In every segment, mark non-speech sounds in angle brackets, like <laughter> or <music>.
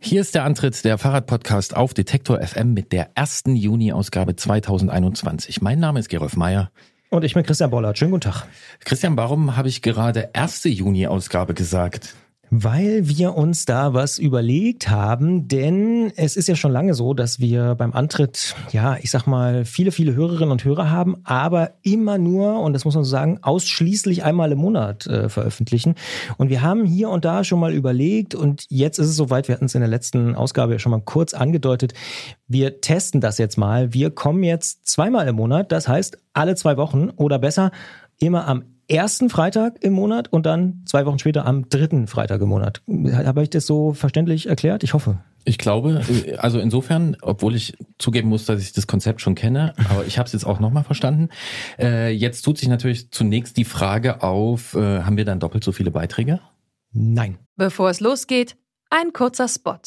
Hier ist der Antritt der Fahrradpodcast auf Detektor FM mit der ersten Juni-Ausgabe 2021. Mein Name ist Gerolf Meyer. Und ich bin Christian Bollert. Schönen guten Tag. Christian, warum habe ich gerade erste Juni-Ausgabe gesagt? Weil wir uns da was überlegt haben, denn es ist ja schon lange so, dass wir beim Antritt, ja, ich sag mal, viele, viele Hörerinnen und Hörer haben, aber immer nur, und das muss man so sagen, ausschließlich einmal im Monat äh, veröffentlichen. Und wir haben hier und da schon mal überlegt, und jetzt ist es soweit, wir hatten es in der letzten Ausgabe ja schon mal kurz angedeutet, wir testen das jetzt mal. Wir kommen jetzt zweimal im Monat, das heißt alle zwei Wochen oder besser immer am ersten Freitag im Monat und dann zwei Wochen später am dritten Freitag im Monat. Habe ich das so verständlich erklärt? Ich hoffe. Ich glaube, also insofern, obwohl ich zugeben muss, dass ich das Konzept schon kenne, aber ich habe es jetzt auch nochmal verstanden. Äh, jetzt tut sich natürlich zunächst die Frage auf, äh, haben wir dann doppelt so viele Beiträge? Nein. Bevor es losgeht, ein kurzer Spot.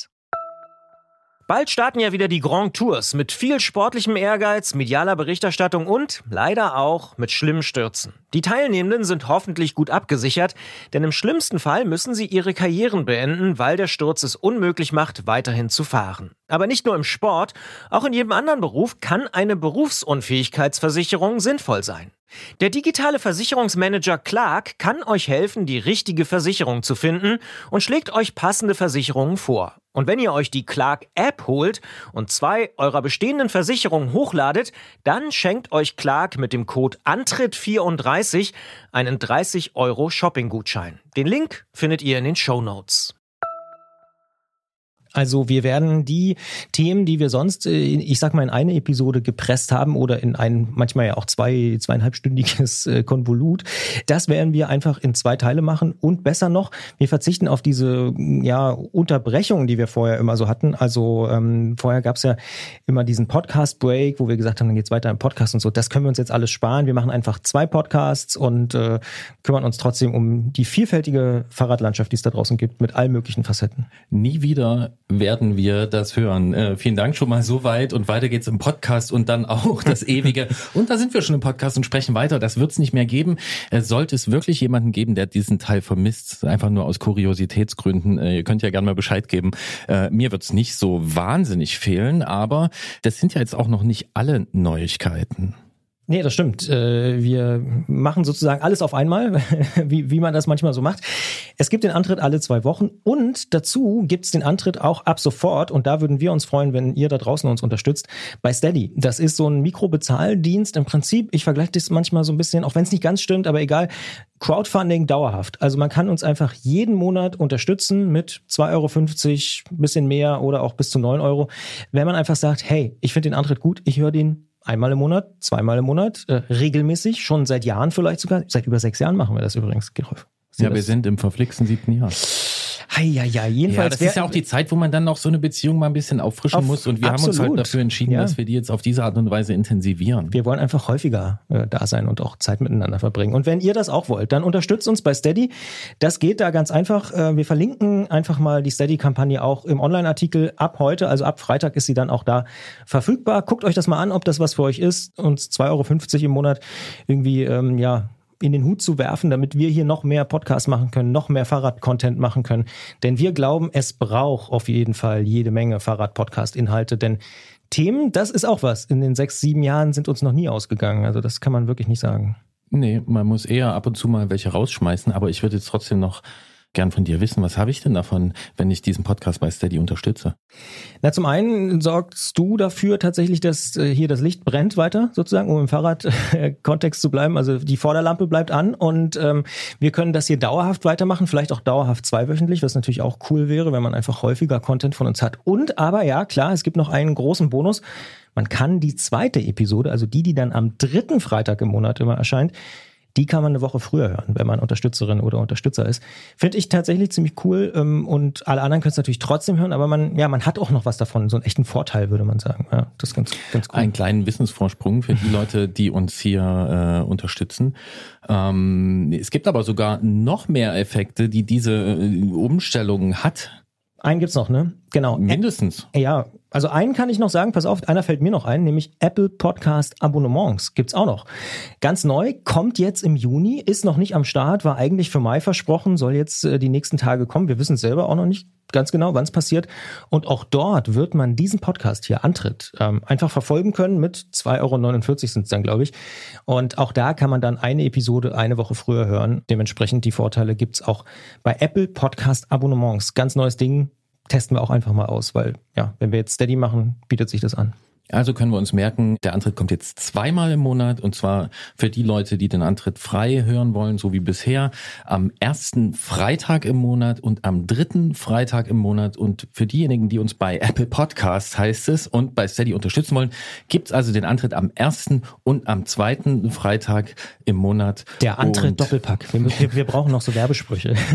Bald starten ja wieder die Grand Tours mit viel sportlichem Ehrgeiz, medialer Berichterstattung und leider auch mit schlimmen Stürzen. Die Teilnehmenden sind hoffentlich gut abgesichert, denn im schlimmsten Fall müssen sie ihre Karrieren beenden, weil der Sturz es unmöglich macht, weiterhin zu fahren. Aber nicht nur im Sport, auch in jedem anderen Beruf kann eine Berufsunfähigkeitsversicherung sinnvoll sein. Der digitale Versicherungsmanager Clark kann euch helfen, die richtige Versicherung zu finden und schlägt euch passende Versicherungen vor. Und wenn ihr euch die Clark App holt und zwei eurer bestehenden Versicherungen hochladet, dann schenkt euch Clark mit dem Code Antritt34 einen 30 Euro Shopping-Gutschein. Den Link findet ihr in den Show Notes. Also wir werden die Themen, die wir sonst, äh, ich sag mal, in eine Episode gepresst haben oder in ein manchmal ja auch zwei, zweieinhalbstündiges äh, Konvolut, das werden wir einfach in zwei Teile machen und besser noch, wir verzichten auf diese ja, Unterbrechungen, die wir vorher immer so hatten. Also ähm, vorher gab es ja immer diesen Podcast-Break, wo wir gesagt haben, dann geht's weiter im Podcast und so. Das können wir uns jetzt alles sparen. Wir machen einfach zwei Podcasts und äh, kümmern uns trotzdem um die vielfältige Fahrradlandschaft, die es da draußen gibt, mit allen möglichen Facetten. Nie wieder werden wir das hören. Äh, vielen Dank schon mal so weit und weiter geht's im Podcast und dann auch das <laughs> ewige. und da sind wir schon im Podcast und sprechen weiter. Das wird's nicht mehr geben. Äh, sollte es wirklich jemanden geben, der diesen Teil vermisst, einfach nur aus Kuriositätsgründen, äh, ihr könnt ja gerne mal Bescheid geben. Äh, mir wird's nicht so wahnsinnig fehlen, aber das sind ja jetzt auch noch nicht alle Neuigkeiten. Nee, das stimmt. Äh, wir machen sozusagen alles auf einmal, <laughs> wie, wie man das manchmal so macht. Es gibt den Antritt alle zwei Wochen und dazu gibt es den Antritt auch ab sofort und da würden wir uns freuen, wenn ihr da draußen uns unterstützt, bei Steady. Das ist so ein Mikrobezahldienst im Prinzip. Ich vergleiche das manchmal so ein bisschen, auch wenn es nicht ganz stimmt, aber egal. Crowdfunding dauerhaft. Also man kann uns einfach jeden Monat unterstützen mit 2,50 Euro, bisschen mehr oder auch bis zu 9 Euro, wenn man einfach sagt, hey, ich finde den Antritt gut, ich höre den einmal im Monat, zweimal im Monat, äh, regelmäßig, schon seit Jahren vielleicht sogar. Seit über sechs Jahren machen wir das übrigens, Gerolf. Ja, wir sind im verflixten siebten Jahr. Hei, ja, ja, jedenfalls. Ja, das ist ja auch die Zeit, wo man dann noch so eine Beziehung mal ein bisschen auffrischen auf, muss. Und wir absolut. haben uns halt dafür entschieden, ja. dass wir die jetzt auf diese Art und Weise intensivieren. Wir wollen einfach häufiger äh, da sein und auch Zeit miteinander verbringen. Und wenn ihr das auch wollt, dann unterstützt uns bei Steady. Das geht da ganz einfach. Äh, wir verlinken einfach mal die Steady-Kampagne auch im Online-Artikel ab heute. Also ab Freitag ist sie dann auch da verfügbar. Guckt euch das mal an, ob das was für euch ist. Uns 2,50 Euro im Monat irgendwie, ähm, ja, in den Hut zu werfen, damit wir hier noch mehr Podcasts machen können, noch mehr Fahrrad-Content machen können. Denn wir glauben, es braucht auf jeden Fall jede Menge Fahrrad-Podcast-Inhalte, denn Themen, das ist auch was. In den sechs, sieben Jahren sind uns noch nie ausgegangen. Also das kann man wirklich nicht sagen. Nee, man muss eher ab und zu mal welche rausschmeißen, aber ich würde jetzt trotzdem noch gern von dir wissen, was habe ich denn davon, wenn ich diesen Podcast bei Steady unterstütze? Na, zum einen sorgst du dafür tatsächlich, dass äh, hier das Licht brennt weiter, sozusagen, um im Fahrradkontext zu bleiben. Also die Vorderlampe bleibt an und ähm, wir können das hier dauerhaft weitermachen, vielleicht auch dauerhaft zweiwöchentlich, was natürlich auch cool wäre, wenn man einfach häufiger Content von uns hat. Und aber ja, klar, es gibt noch einen großen Bonus. Man kann die zweite Episode, also die, die dann am dritten Freitag im Monat immer erscheint, die kann man eine Woche früher hören, wenn man Unterstützerin oder Unterstützer ist. Finde ich tatsächlich ziemlich cool ähm, und alle anderen können es natürlich trotzdem hören, aber man, ja, man hat auch noch was davon, so einen echten Vorteil, würde man sagen. Ja, das ist ganz, ganz cool. Einen kleinen Wissensvorsprung für die Leute, die uns hier äh, unterstützen. Ähm, es gibt aber sogar noch mehr Effekte, die diese äh, Umstellung hat. Einen gibt's noch, ne? Genau. Mindestens. Ja, Also einen kann ich noch sagen, pass auf, einer fällt mir noch ein, nämlich Apple Podcast Abonnements gibt's auch noch. Ganz neu, kommt jetzt im Juni, ist noch nicht am Start, war eigentlich für Mai versprochen, soll jetzt äh, die nächsten Tage kommen. Wir wissen selber auch noch nicht ganz genau, wann es passiert. Und auch dort wird man diesen Podcast hier Antritt ähm, einfach verfolgen können mit 2,49 Euro sind es dann, glaube ich. Und auch da kann man dann eine Episode eine Woche früher hören. Dementsprechend die Vorteile gibt's auch bei Apple Podcast Abonnements. Ganz neues Ding, testen wir auch einfach mal aus, weil ja, wenn wir jetzt Steady machen, bietet sich das an. Also können wir uns merken, der Antritt kommt jetzt zweimal im Monat und zwar für die Leute, die den Antritt frei hören wollen, so wie bisher, am ersten Freitag im Monat und am dritten Freitag im Monat. Und für diejenigen, die uns bei Apple Podcasts heißt es und bei Steady unterstützen wollen, gibt's also den Antritt am ersten und am zweiten Freitag im Monat. Der Antritt und Doppelpack. Wir, wir, wir brauchen noch so Werbesprüche. <laughs>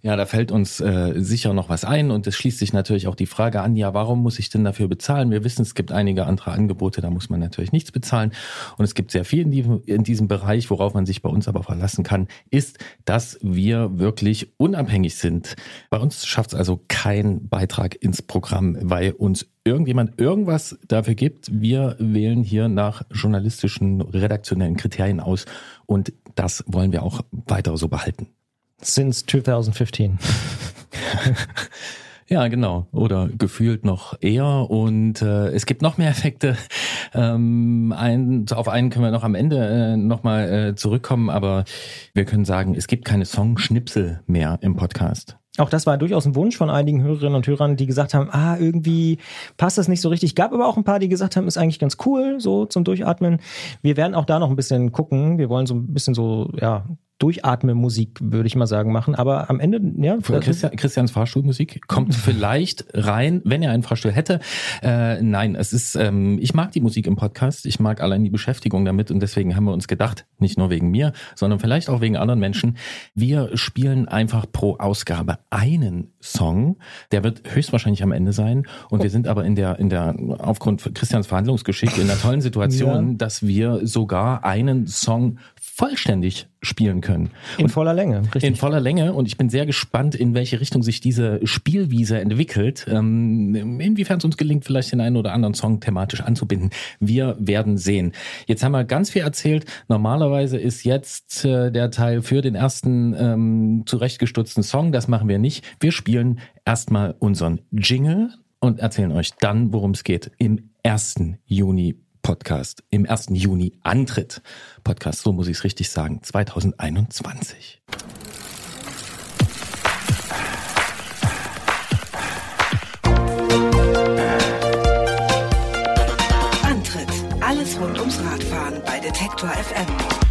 ja, da fällt uns äh, sicher noch was ein und es schließt sich natürlich auch die Frage an, ja, warum muss ich denn dafür bezahlen? Wir wissen, es gibt einige andere Angebote, da muss man natürlich nichts bezahlen. Und es gibt sehr viel in, die, in diesem Bereich, worauf man sich bei uns aber verlassen kann, ist, dass wir wirklich unabhängig sind. Bei uns schafft es also kein Beitrag ins Programm, weil uns irgendjemand irgendwas dafür gibt. Wir wählen hier nach journalistischen, redaktionellen Kriterien aus und das wollen wir auch weiter so behalten. Since 2015. <laughs> Ja, genau. Oder gefühlt noch eher. Und äh, es gibt noch mehr Effekte. Ähm, ein, auf einen können wir noch am Ende äh, nochmal äh, zurückkommen, aber wir können sagen, es gibt keine Songschnipsel mehr im Podcast. Auch das war durchaus ein Wunsch von einigen Hörerinnen und Hörern, die gesagt haben, ah, irgendwie passt das nicht so richtig. Gab aber auch ein paar, die gesagt haben, ist eigentlich ganz cool, so zum Durchatmen. Wir werden auch da noch ein bisschen gucken. Wir wollen so ein bisschen so, ja, Durchatme-Musik, würde ich mal sagen, machen. Aber am Ende, ja. Christian, Christians Fahrstuhlmusik kommt <laughs> vielleicht rein, wenn er einen Fahrstuhl hätte. Äh, nein, es ist, ähm, ich mag die Musik im Podcast. Ich mag allein die Beschäftigung damit und deswegen haben wir uns gedacht, nicht nur wegen mir, sondern vielleicht auch wegen anderen Menschen, wir spielen einfach pro Ausgabe einen Song. Der wird höchstwahrscheinlich am Ende sein. Und wir sind aber in der, in der, aufgrund Christians Verhandlungsgeschick in der tollen Situation, ja. dass wir sogar einen Song vollständig spielen können. In und voller Länge, richtig. In voller Länge. Und ich bin sehr gespannt, in welche Richtung sich diese Spielwiese entwickelt. Ähm, inwiefern es uns gelingt, vielleicht den einen oder anderen Song thematisch anzubinden. Wir werden sehen. Jetzt haben wir ganz viel erzählt. Normalerweise ist jetzt äh, der Teil für den ersten ähm, zurechtgestutzten Song. Das machen wir nicht. Wir spielen erstmal unseren Jingle und erzählen euch dann, worum es geht im 1. Juni Podcast im 1. Juni antritt. Podcast, so muss ich es richtig sagen, 2021. Antritt. Alles rund ums Radfahren bei Detektor FM.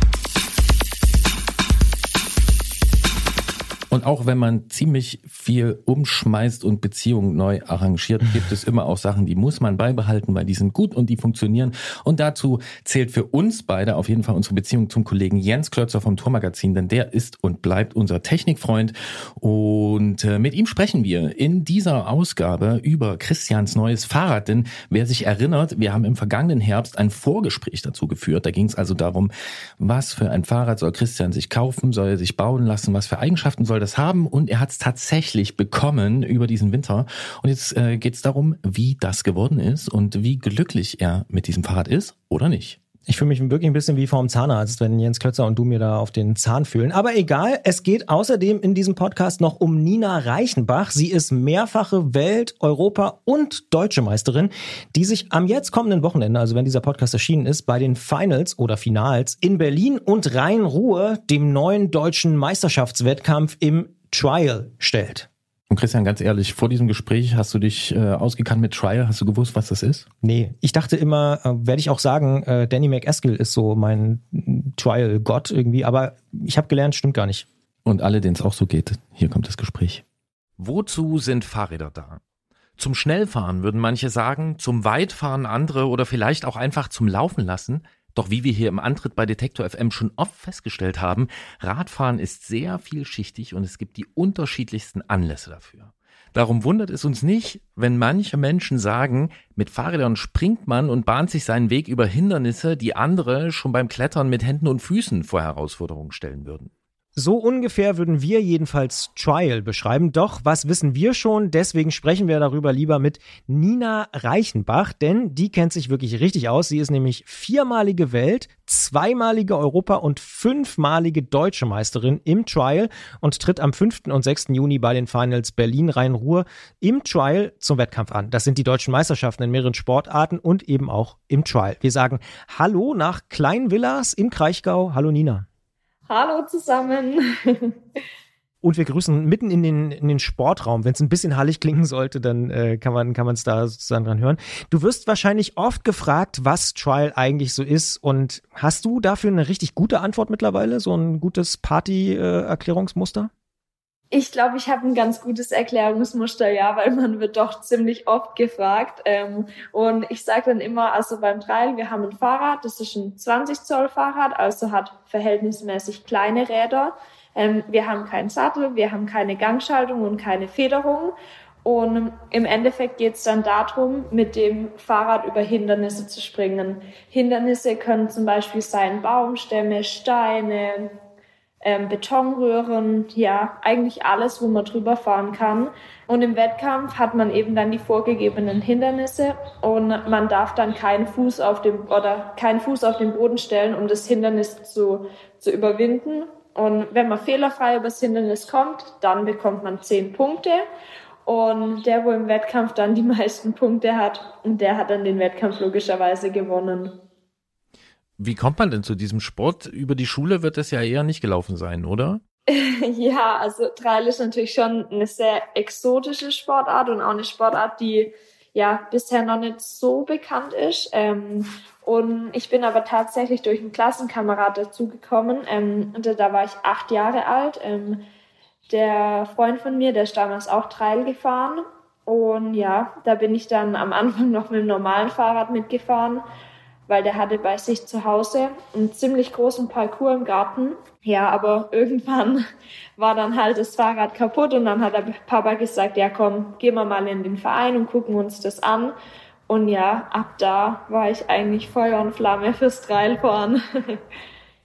Und auch wenn man ziemlich viel umschmeißt und Beziehungen neu arrangiert, gibt es immer auch Sachen, die muss man beibehalten, weil die sind gut und die funktionieren. Und dazu zählt für uns beide auf jeden Fall unsere Beziehung zum Kollegen Jens Klötzer vom Tourmagazin, denn der ist und bleibt unser Technikfreund. Und äh, mit ihm sprechen wir in dieser Ausgabe über Christians neues Fahrrad. Denn wer sich erinnert, wir haben im vergangenen Herbst ein Vorgespräch dazu geführt. Da ging es also darum, was für ein Fahrrad soll Christian sich kaufen, soll er sich bauen lassen, was für Eigenschaften soll das das haben und er hat es tatsächlich bekommen über diesen Winter. Und jetzt äh, geht es darum, wie das geworden ist und wie glücklich er mit diesem Fahrrad ist oder nicht. Ich fühle mich wirklich ein bisschen wie vorm Zahnarzt, wenn Jens Klötzer und du mir da auf den Zahn fühlen. Aber egal, es geht außerdem in diesem Podcast noch um Nina Reichenbach. Sie ist mehrfache Welt-, Europa- und Deutsche Meisterin, die sich am jetzt kommenden Wochenende, also wenn dieser Podcast erschienen ist, bei den Finals oder Finals in Berlin und Rhein-Ruhr dem neuen deutschen Meisterschaftswettkampf im Trial stellt. Und Christian, ganz ehrlich, vor diesem Gespräch hast du dich äh, ausgekannt mit Trial? Hast du gewusst, was das ist? Nee, ich dachte immer, äh, werde ich auch sagen, äh, Danny McEskill ist so mein Trial-Gott irgendwie, aber ich habe gelernt, stimmt gar nicht. Und alle, denen es auch so geht, hier kommt das Gespräch. Wozu sind Fahrräder da? Zum Schnellfahren würden manche sagen, zum Weitfahren andere oder vielleicht auch einfach zum Laufen lassen. Doch wie wir hier im Antritt bei Detektor FM schon oft festgestellt haben, Radfahren ist sehr vielschichtig und es gibt die unterschiedlichsten Anlässe dafür. Darum wundert es uns nicht, wenn manche Menschen sagen, mit Fahrrädern springt man und bahnt sich seinen Weg über Hindernisse, die andere schon beim Klettern mit Händen und Füßen vor Herausforderungen stellen würden. So ungefähr würden wir jedenfalls Trial beschreiben. Doch was wissen wir schon? Deswegen sprechen wir darüber lieber mit Nina Reichenbach, denn die kennt sich wirklich richtig aus. Sie ist nämlich viermalige Welt, zweimalige Europa- und fünfmalige deutsche Meisterin im Trial und tritt am 5. und 6. Juni bei den Finals Berlin-Rhein-Ruhr im Trial zum Wettkampf an. Das sind die deutschen Meisterschaften in mehreren Sportarten und eben auch im Trial. Wir sagen Hallo nach Kleinvillas im Kraichgau. Hallo Nina. Hallo zusammen. <laughs> Und wir grüßen mitten in den, in den Sportraum. Wenn es ein bisschen hallig klingen sollte, dann äh, kann man es da sozusagen dran hören. Du wirst wahrscheinlich oft gefragt, was Trial eigentlich so ist. Und hast du dafür eine richtig gute Antwort mittlerweile? So ein gutes Party-Erklärungsmuster? Äh, ich glaube, ich habe ein ganz gutes Erklärungsmuster, ja, weil man wird doch ziemlich oft gefragt. Ähm, und ich sage dann immer, also beim Trail, wir haben ein Fahrrad, das ist ein 20 Zoll Fahrrad, also hat verhältnismäßig kleine Räder. Ähm, wir haben keinen Sattel, wir haben keine Gangschaltung und keine Federung. Und im Endeffekt geht es dann darum, mit dem Fahrrad über Hindernisse zu springen. Hindernisse können zum Beispiel sein Baumstämme, Steine, ähm, Betonröhren, ja, eigentlich alles, wo man drüber fahren kann. Und im Wettkampf hat man eben dann die vorgegebenen Hindernisse und man darf dann keinen Fuß auf dem oder keinen Fuß auf den Boden stellen, um das Hindernis zu, zu überwinden. Und wenn man fehlerfrei über das Hindernis kommt, dann bekommt man zehn Punkte. Und der, wo im Wettkampf dann die <laughs> meisten Punkte hat, der hat dann den Wettkampf logischerweise gewonnen. Wie kommt man denn zu diesem Sport? Über die Schule wird es ja eher nicht gelaufen sein, oder? <laughs> ja, also Trail ist natürlich schon eine sehr exotische Sportart und auch eine Sportart, die ja bisher noch nicht so bekannt ist. Ähm, und ich bin aber tatsächlich durch einen Klassenkamerad dazugekommen. Ähm, da war ich acht Jahre alt. Ähm, der Freund von mir, der ist damals auch Trail gefahren. Und ja, da bin ich dann am Anfang noch mit dem normalen Fahrrad mitgefahren weil der hatte bei sich zu Hause einen ziemlich großen Parcours im Garten. Ja, aber irgendwann <laughs> war dann halt das Fahrrad kaputt und dann hat der Papa gesagt, ja komm, gehen wir mal in den Verein und gucken uns das an. Und ja, ab da war ich eigentlich Feuer und Flamme fürs Trailfahren.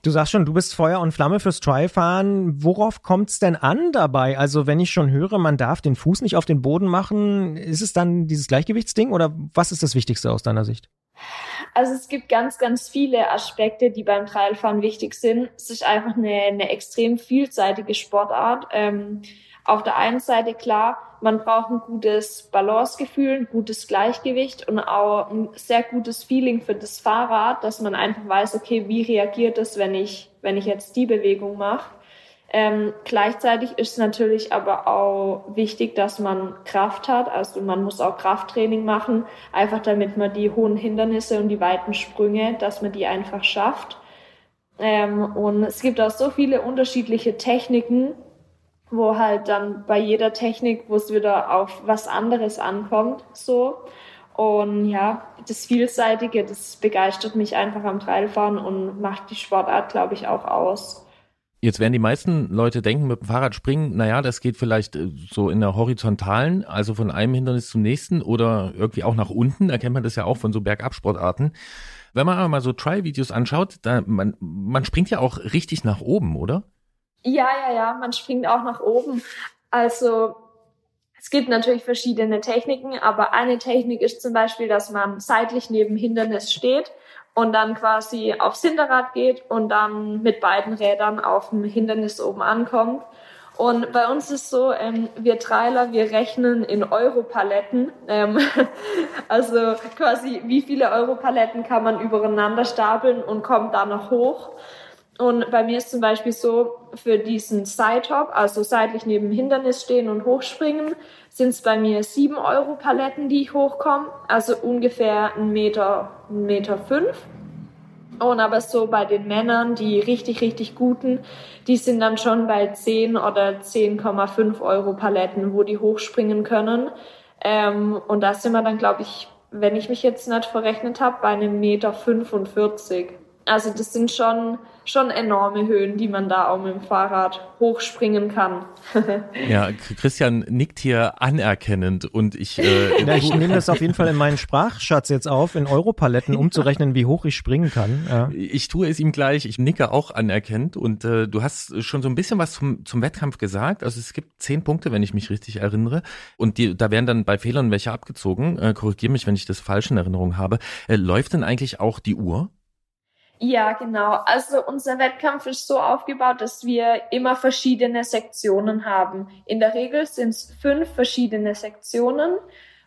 Du sagst schon, du bist Feuer und Flamme fürs Trialfahren. Worauf kommt es denn an dabei? Also wenn ich schon höre, man darf den Fuß nicht auf den Boden machen, ist es dann dieses Gleichgewichtsding oder was ist das Wichtigste aus deiner Sicht? Also es gibt ganz, ganz viele Aspekte, die beim Trailfahren wichtig sind. Es ist einfach eine, eine extrem vielseitige Sportart. Ähm, auf der einen Seite klar, man braucht ein gutes Balancegefühl, ein gutes Gleichgewicht und auch ein sehr gutes Feeling für das Fahrrad, dass man einfach weiß, okay, wie reagiert es, wenn ich, wenn ich jetzt die Bewegung mache. Ähm, gleichzeitig ist natürlich aber auch wichtig, dass man Kraft hat. Also man muss auch Krafttraining machen, einfach damit man die hohen Hindernisse und die weiten Sprünge, dass man die einfach schafft. Ähm, und es gibt auch so viele unterschiedliche Techniken, wo halt dann bei jeder Technik, wo es wieder auf was anderes ankommt, so. Und ja, das Vielseitige, das begeistert mich einfach am Trailfahren und macht die Sportart, glaube ich, auch aus. Jetzt werden die meisten Leute denken, mit dem Fahrrad springen, naja, das geht vielleicht äh, so in der horizontalen, also von einem Hindernis zum nächsten oder irgendwie auch nach unten. Da kennt man das ja auch von so Bergabsportarten. Wenn man aber mal so Try-Videos anschaut, da, man, man springt ja auch richtig nach oben, oder? Ja, ja, ja, man springt auch nach oben. Also es gibt natürlich verschiedene Techniken, aber eine Technik ist zum Beispiel, dass man seitlich neben Hindernis steht und dann quasi aufs Hinterrad geht und dann mit beiden Rädern auf dem Hindernis oben ankommt. Und bei uns ist so, ähm, wir Trailer, wir rechnen in Europaletten. Ähm, <laughs> also quasi, wie viele Europaletten kann man übereinander stapeln und kommt da noch hoch. Und bei mir ist zum Beispiel so, für diesen Side-Hop, also seitlich neben Hindernis stehen und hochspringen, sind es bei mir sieben Euro Paletten, die ich hochkomme. Also ungefähr ein Meter, ein Meter fünf. Und aber so bei den Männern, die richtig, richtig guten, die sind dann schon bei 10 oder 10,5 Euro Paletten, wo die hochspringen können. Ähm, und da sind wir dann, glaube ich, wenn ich mich jetzt nicht verrechnet habe, bei einem Meter 45. Also das sind schon, schon enorme Höhen, die man da auch mit dem Fahrrad hochspringen kann. <laughs> ja, Christian nickt hier anerkennend und ich. Äh, <laughs> ja, ich nehme das auf jeden Fall in meinen Sprachschatz jetzt auf, in Europaletten umzurechnen, wie hoch ich springen kann. Ja. Ich tue es ihm gleich, ich nicke auch anerkennend und äh, du hast schon so ein bisschen was zum, zum Wettkampf gesagt. Also es gibt zehn Punkte, wenn ich mich richtig erinnere. Und die, da werden dann bei Fehlern welche abgezogen. Äh, Korrigiere mich, wenn ich das falsch in Erinnerung habe. Äh, läuft denn eigentlich auch die Uhr? Ja, genau. Also unser Wettkampf ist so aufgebaut, dass wir immer verschiedene Sektionen haben. In der Regel sind es fünf verschiedene Sektionen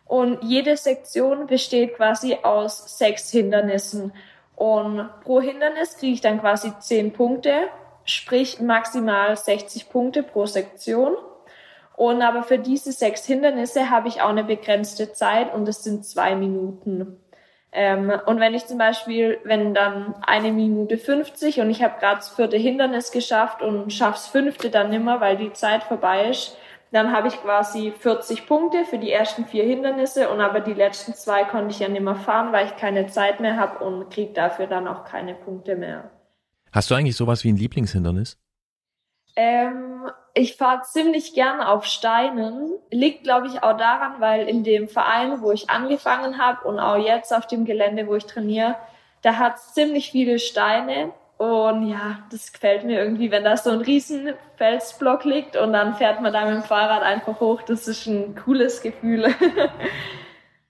und jede Sektion besteht quasi aus sechs Hindernissen. Und pro Hindernis kriege ich dann quasi zehn Punkte, sprich maximal 60 Punkte pro Sektion. Und aber für diese sechs Hindernisse habe ich auch eine begrenzte Zeit und es sind zwei Minuten. Ähm, und wenn ich zum Beispiel, wenn dann eine Minute 50 und ich habe gerade das vierte Hindernis geschafft und schaff's fünfte dann nimmer, weil die Zeit vorbei ist, dann habe ich quasi 40 Punkte für die ersten vier Hindernisse und aber die letzten zwei konnte ich ja nimmer fahren, weil ich keine Zeit mehr habe und krieg dafür dann auch keine Punkte mehr. Hast du eigentlich sowas wie ein Lieblingshindernis? Ähm, ich fahre ziemlich gern auf Steinen. Liegt, glaube ich, auch daran, weil in dem Verein, wo ich angefangen habe und auch jetzt auf dem Gelände, wo ich trainiere, da hat ziemlich viele Steine. Und ja, das gefällt mir irgendwie, wenn da so ein riesen Felsblock liegt und dann fährt man da mit dem Fahrrad einfach hoch. Das ist ein cooles Gefühl. <laughs>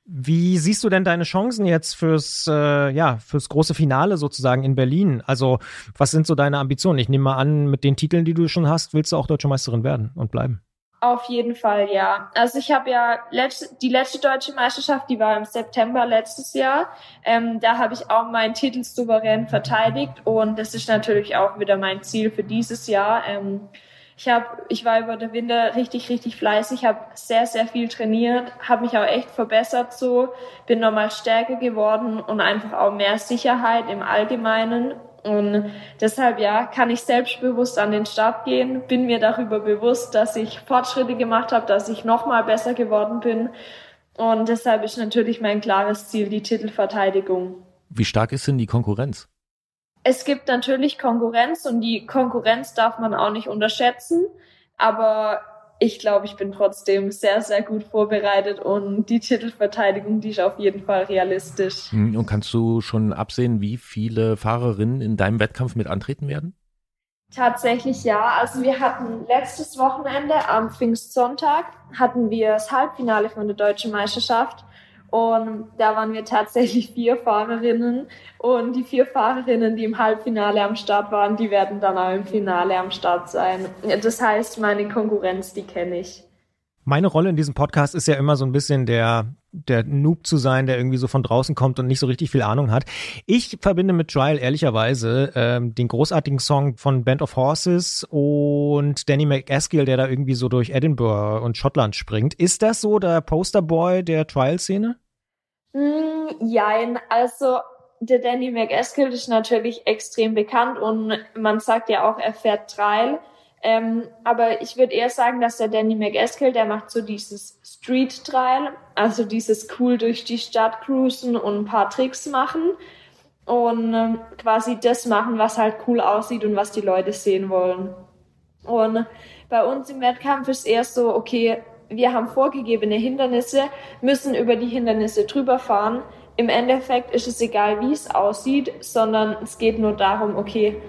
Wie siehst du denn deine Chancen jetzt fürs, äh, ja, fürs große Finale sozusagen in Berlin? Also, was sind so deine Ambitionen? Ich nehme mal an, mit den Titeln, die du schon hast, willst du auch Deutsche Meisterin werden und bleiben? Auf jeden Fall, ja. Also ich habe ja letzte, die letzte deutsche Meisterschaft, die war im September letztes Jahr. Ähm, da habe ich auch meinen Titel souverän verteidigt und das ist natürlich auch wieder mein Ziel für dieses Jahr. Ähm, ich habe, ich war über den Winter richtig, richtig fleißig, habe sehr, sehr viel trainiert, habe mich auch echt verbessert so, bin nochmal stärker geworden und einfach auch mehr Sicherheit im Allgemeinen. Und deshalb ja, kann ich selbstbewusst an den Start gehen, bin mir darüber bewusst, dass ich Fortschritte gemacht habe, dass ich nochmal besser geworden bin. Und deshalb ist natürlich mein klares Ziel die Titelverteidigung. Wie stark ist denn die Konkurrenz? Es gibt natürlich Konkurrenz und die Konkurrenz darf man auch nicht unterschätzen. Aber ich glaube, ich bin trotzdem sehr, sehr gut vorbereitet und die Titelverteidigung, die ist auf jeden Fall realistisch. Hm, und kannst du schon absehen, wie viele Fahrerinnen in deinem Wettkampf mit antreten werden? Tatsächlich ja. Also wir hatten letztes Wochenende am Pfingstsonntag hatten wir das Halbfinale von der Deutschen Meisterschaft und da waren wir tatsächlich vier Fahrerinnen. Und die vier Fahrerinnen, die im Halbfinale am Start waren, die werden dann auch im Finale am Start sein. Das heißt, meine Konkurrenz, die kenne ich. Meine Rolle in diesem Podcast ist ja immer so ein bisschen der, der Noob zu sein, der irgendwie so von draußen kommt und nicht so richtig viel Ahnung hat. Ich verbinde mit Trial ehrlicherweise ähm, den großartigen Song von Band of Horses und Danny McAskill, der da irgendwie so durch Edinburgh und Schottland springt. Ist das so der Posterboy der Trial-Szene? Mm, jein, also der Danny McAskill ist natürlich extrem bekannt und man sagt ja auch, er fährt Trial. Ähm, aber ich würde eher sagen, dass der Danny McAskill, der macht so dieses Street Trial, also dieses cool durch die Stadt cruisen und ein paar Tricks machen und ähm, quasi das machen, was halt cool aussieht und was die Leute sehen wollen. Und bei uns im Wettkampf ist eher so, okay, wir haben vorgegebene Hindernisse, müssen über die Hindernisse drüber fahren. Im Endeffekt ist es egal, wie es aussieht, sondern es geht nur darum, okay,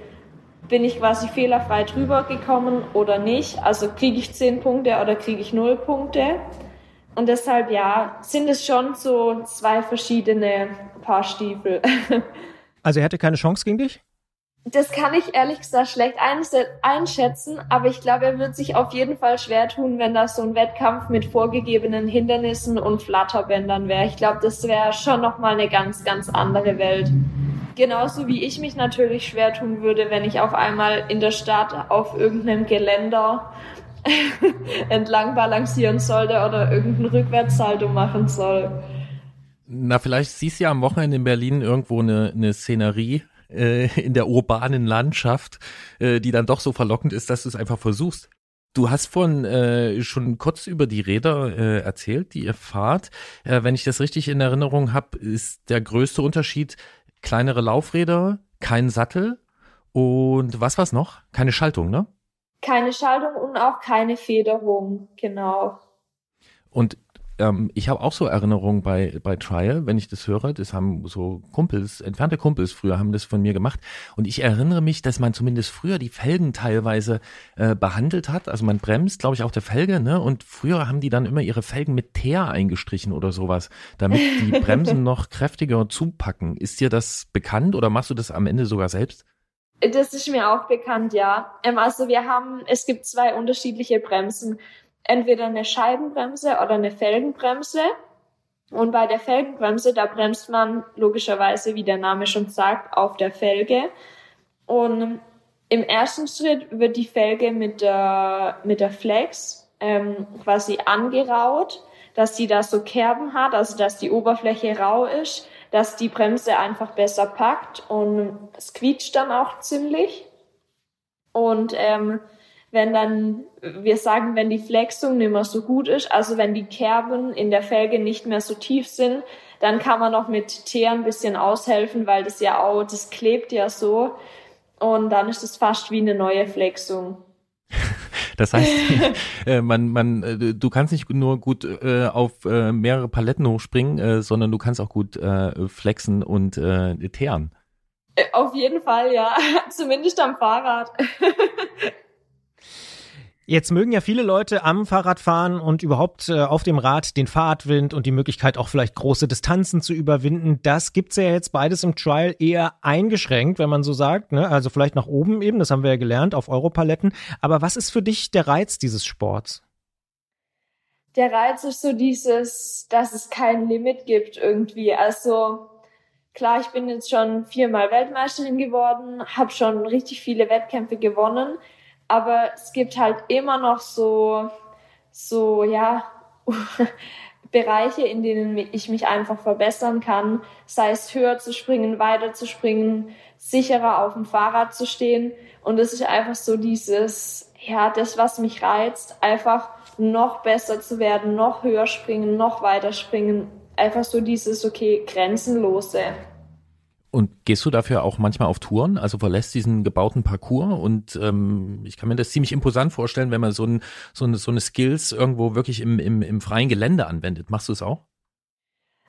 bin ich quasi fehlerfrei drüber gekommen oder nicht? Also kriege ich zehn Punkte oder kriege ich null Punkte? Und deshalb ja, sind es schon so zwei verschiedene Paar Stiefel. <laughs> Also er hatte keine Chance gegen dich? Das kann ich ehrlich gesagt schlecht einschätzen, aber ich glaube, er wird sich auf jeden Fall schwer tun, wenn das so ein Wettkampf mit vorgegebenen Hindernissen und Flatterbändern wäre. Ich glaube, das wäre schon nochmal eine ganz, ganz andere Welt. Genauso wie ich mich natürlich schwer tun würde, wenn ich auf einmal in der Stadt auf irgendeinem Geländer <laughs> entlang balancieren sollte oder irgendeinen Rückwärtssalto machen soll. Na, vielleicht siehst du ja am Wochenende in Berlin irgendwo eine, eine Szenerie, äh, in der urbanen Landschaft, äh, die dann doch so verlockend ist, dass du es einfach versuchst. Du hast vorhin äh, schon kurz über die Räder äh, erzählt, die ihr fahrt. Äh, wenn ich das richtig in Erinnerung habe, ist der größte Unterschied kleinere Laufräder, kein Sattel und was war's noch? Keine Schaltung, ne? Keine Schaltung und auch keine Federung, genau. Und ähm, ich habe auch so Erinnerungen bei, bei Trial, wenn ich das höre, das haben so Kumpels, entfernte Kumpels früher haben das von mir gemacht. Und ich erinnere mich, dass man zumindest früher die Felgen teilweise äh, behandelt hat. Also man bremst, glaube ich, auch der Felge, ne? Und früher haben die dann immer ihre Felgen mit Teer eingestrichen oder sowas, damit <laughs> die Bremsen noch kräftiger zupacken. Ist dir das bekannt oder machst du das am Ende sogar selbst? Das ist mir auch bekannt, ja. Ähm, also wir haben, es gibt zwei unterschiedliche Bremsen entweder eine Scheibenbremse oder eine Felgenbremse. Und bei der Felgenbremse, da bremst man logischerweise, wie der Name schon sagt, auf der Felge. Und im ersten Schritt wird die Felge mit der, mit der Flex ähm, quasi angeraut, dass sie da so Kerben hat, also dass die Oberfläche rau ist, dass die Bremse einfach besser packt und es dann auch ziemlich. Und ähm, wenn dann, wir sagen, wenn die Flexung nicht mehr so gut ist, also wenn die Kerben in der Felge nicht mehr so tief sind, dann kann man noch mit Teer ein bisschen aushelfen, weil das ja auch, das klebt ja so. Und dann ist es fast wie eine neue Flexung. <laughs> Das heißt, äh, man, man, äh, du kannst nicht nur gut äh, auf äh, mehrere Paletten hochspringen, äh, sondern du kannst auch gut äh, flexen und teeren. Auf jeden Fall, ja. <laughs> Zumindest am Fahrrad. <laughs> Jetzt mögen ja viele Leute am Fahrrad fahren und überhaupt äh, auf dem Rad den Fahrradwind und die Möglichkeit auch vielleicht große Distanzen zu überwinden. Das gibt's ja jetzt beides im Trial eher eingeschränkt, wenn man so sagt. Ne? Also vielleicht nach oben eben, das haben wir ja gelernt, auf Europaletten. Aber was ist für dich der Reiz dieses Sports? Der Reiz ist so dieses, dass es kein Limit gibt irgendwie. Also klar, ich bin jetzt schon viermal Weltmeisterin geworden, habe schon richtig viele Wettkämpfe gewonnen aber es gibt halt immer noch so, so, ja, <laughs> Bereiche, in denen ich mich einfach verbessern kann, sei es höher zu springen, weiter zu springen, sicherer auf dem Fahrrad zu stehen. Und es ist einfach so dieses, ja, das, was mich reizt, einfach noch besser zu werden, noch höher springen, noch weiter springen. Einfach so dieses, okay, grenzenlose. Und gehst du dafür auch manchmal auf Touren, also verlässt diesen gebauten Parcours? Und ähm, ich kann mir das ziemlich imposant vorstellen, wenn man so, ein, so, eine, so eine Skills irgendwo wirklich im, im, im freien Gelände anwendet. Machst du es auch?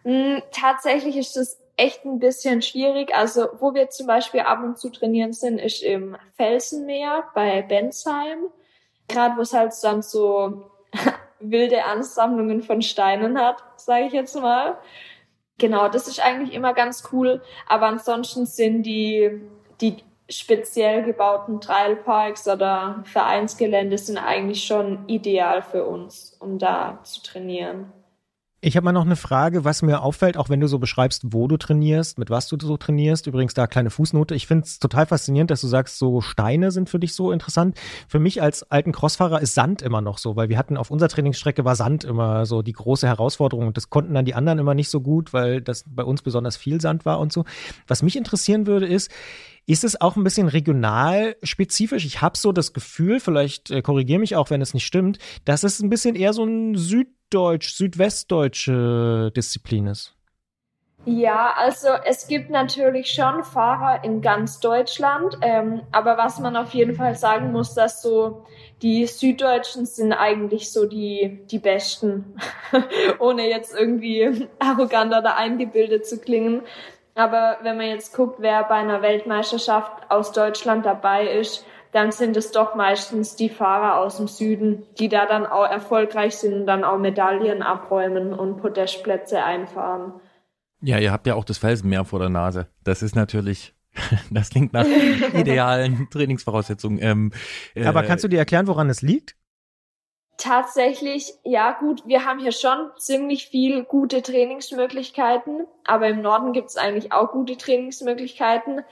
Mm, tatsächlich ist das echt ein bisschen schwierig. Also wo wir zum Beispiel ab und zu trainieren sind, ist im Felsenmeer bei Bensheim. Gerade wo es halt dann so <laughs> wilde Ansammlungen von Steinen hat, sage ich jetzt mal. Genau, das ist eigentlich immer ganz cool. Aber ansonsten sind die, die speziell gebauten Trailparks oder Vereinsgelände sind eigentlich schon ideal für uns, um da zu trainieren. Ich habe mal noch eine Frage, was mir auffällt, auch wenn du so beschreibst, wo du trainierst, mit was du so trainierst. Übrigens da kleine Fußnote. Ich finde es total faszinierend, dass du sagst, so Steine sind für dich so interessant. Für mich als alten Crossfahrer ist Sand immer noch so, weil wir hatten auf unserer Trainingsstrecke war Sand immer so die große Herausforderung und das konnten dann die anderen immer nicht so gut, weil das bei uns besonders viel Sand war und so. Was mich interessieren würde ist, ist es auch ein bisschen regional spezifisch? Ich habe so das Gefühl, vielleicht äh, korrigiere mich auch, wenn es nicht stimmt, dass es ein bisschen eher so ein süddeutsch, südwestdeutsche Disziplin ist. Ja, also es gibt natürlich schon Fahrer in ganz Deutschland, ähm, aber was man auf jeden Fall sagen muss, dass so die Süddeutschen sind eigentlich so die die Besten, <laughs> ohne jetzt irgendwie <laughs> arrogant oder eingebildet zu klingen. Aber wenn man jetzt guckt, wer bei einer Weltmeisterschaft aus Deutschland dabei ist, dann sind es doch meistens die Fahrer aus dem Süden, die da dann auch erfolgreich sind und dann auch Medaillen abräumen und Podestplätze einfahren. Ja, ihr habt ja auch das Felsenmeer vor der Nase. Das ist natürlich, <laughs> das klingt nach <laughs> idealen Trainingsvoraussetzungen. Ähm, äh, Aber kannst du dir erklären, woran es liegt? Tatsächlich, ja gut, wir haben hier schon ziemlich viel gute Trainingsmöglichkeiten, aber im Norden gibt es eigentlich auch gute Trainingsmöglichkeiten.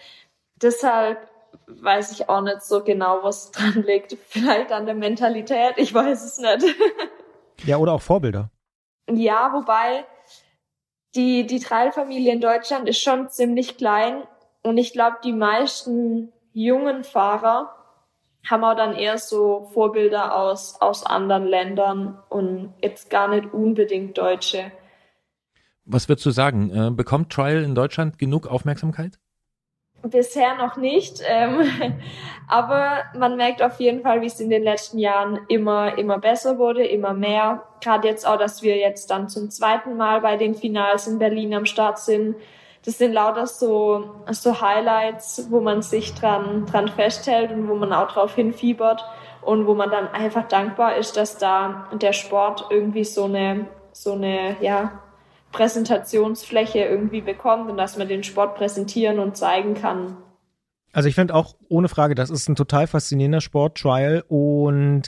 Deshalb weiß ich auch nicht so genau, was dran liegt. Vielleicht an der Mentalität, ich weiß es nicht. Ja, oder auch Vorbilder. Ja, wobei die, die Trailfamilie in Deutschland ist schon ziemlich klein und ich glaube, die meisten jungen Fahrer haben wir dann eher so Vorbilder aus, aus anderen Ländern und jetzt gar nicht unbedingt Deutsche. Was würdest du sagen? Äh, bekommt Trial in Deutschland genug Aufmerksamkeit? bisher noch nicht, ähm, <laughs> aber man merkt auf jeden Fall, wie es in den letzten Jahren immer, immer besser wurde, immer mehr. Gerade jetzt auch, dass wir jetzt dann zum zweiten Mal bei den Finals in Berlin am Start sind. Das sind lauter so, so Highlights, wo man sich dran, dran festhält und wo man auch drauf hinfiebert und wo man dann einfach dankbar ist, dass da der Sport irgendwie so eine, so eine, ja, Präsentationsfläche irgendwie bekommt und dass man den Sport präsentieren und zeigen kann. Also ich finde auch ohne Frage, das ist ein total faszinierender Sport, Trial. Und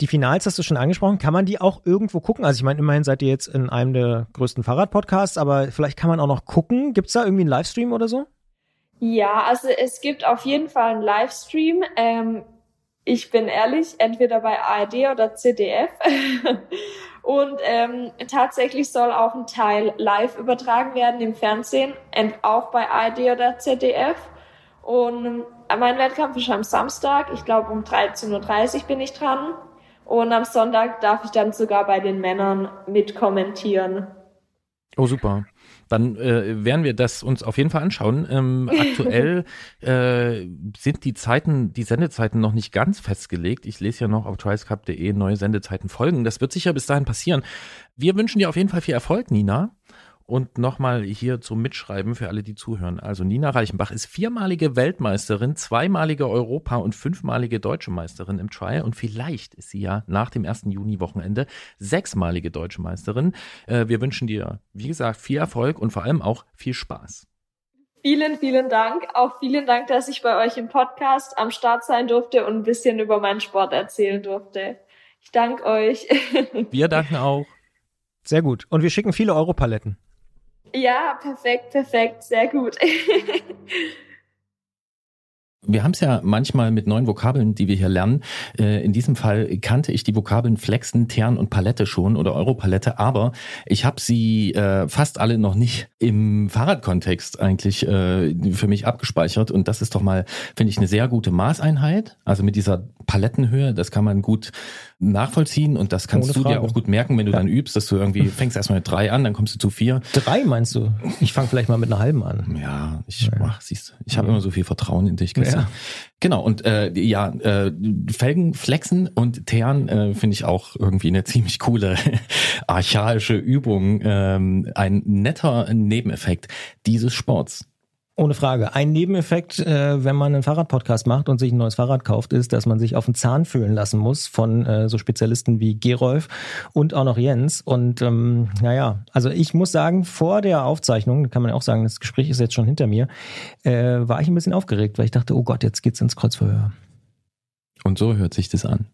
die Finals hast du schon angesprochen. Kann man die auch irgendwo gucken? Also ich meine, immerhin seid ihr jetzt in einem der größten Fahrradpodcasts, aber vielleicht kann man auch noch gucken. Gibt es da irgendwie einen Livestream oder so? Ja, also es gibt auf jeden Fall einen Livestream. Ähm, ich bin ehrlich, entweder bei ARD oder ZDF. <laughs> Und ähm, tatsächlich soll auch ein Teil live übertragen werden im Fernsehen, auch bei ARD oder ZDF. Und äh, mein Wettkampf ist am Samstag, ich glaube um 13.30 Uhr bin ich dran. Und am Sonntag darf ich dann sogar bei den Männern mitkommentieren. Oh, super. Dann äh, werden wir das uns auf jeden Fall anschauen. Ähm, <laughs> aktuell äh, sind die Zeiten, die Sendezeiten noch nicht ganz festgelegt. Ich lese ja noch auf trialscup.de neue Sendezeiten folgen. Das wird sicher bis dahin passieren. Wir wünschen dir auf jeden Fall viel Erfolg, Nina. Und nochmal hier zum Mitschreiben für alle, die zuhören. Also Nina Reichenbach ist viermalige Weltmeisterin, zweimalige Europa- und fünfmalige deutsche Meisterin im Trial. Und vielleicht ist sie ja nach dem ersten Juni-Wochenende sechsmalige deutsche Meisterin. Äh, wir wünschen dir, wie gesagt, viel Erfolg und vor allem auch viel Spaß. Vielen, vielen Dank. Auch vielen Dank, dass ich bei euch im Podcast am Start sein durfte und ein bisschen über meinen Sport erzählen durfte. Ich danke euch. <laughs> Wir danken auch. Sehr gut. Und wir schicken viele Europaletten. Ja, perfekt, perfekt, sehr gut. <laughs> Wir haben es ja manchmal mit neuen Vokabeln, die wir hier lernen. Äh, in diesem Fall kannte ich die Vokabeln Flexen, Tern und Palette schon oder Europalette, aber ich habe sie äh, fast alle noch nicht im Fahrradkontext eigentlich äh, für mich abgespeichert. Und das ist doch mal, finde ich, eine sehr gute Maßeinheit. Also mit dieser Palettenhöhe, das kann man gut nachvollziehen und das kannst Ohne du Frage. dir auch gut merken, wenn du ja. dann übst, dass du irgendwie fängst erstmal mit drei an, dann kommst du zu vier. Drei meinst du? Ich fange vielleicht mal mit einer halben an. Ja, ich ja. mach, siehst du, ich habe immer so viel Vertrauen in dich, Christian. Ja. Genau, und äh, ja, äh, Felgen flexen und teeren äh, finde ich auch irgendwie eine ziemlich coole <laughs> archaische Übung. Ähm, ein netter Nebeneffekt dieses Sports. Ohne Frage. Ein Nebeneffekt, äh, wenn man einen Fahrradpodcast macht und sich ein neues Fahrrad kauft, ist, dass man sich auf den Zahn fühlen lassen muss von äh, so Spezialisten wie Gerolf und auch noch Jens. Und ähm, naja, also ich muss sagen, vor der Aufzeichnung, kann man auch sagen, das Gespräch ist jetzt schon hinter mir, äh, war ich ein bisschen aufgeregt, weil ich dachte, oh Gott, jetzt geht's ins Kreuzverhör. Und so hört sich das an.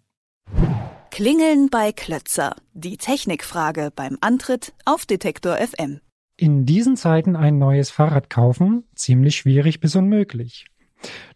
Klingeln bei Klötzer. Die Technikfrage beim Antritt auf Detektor FM in diesen Zeiten ein neues Fahrrad kaufen ziemlich schwierig bis unmöglich.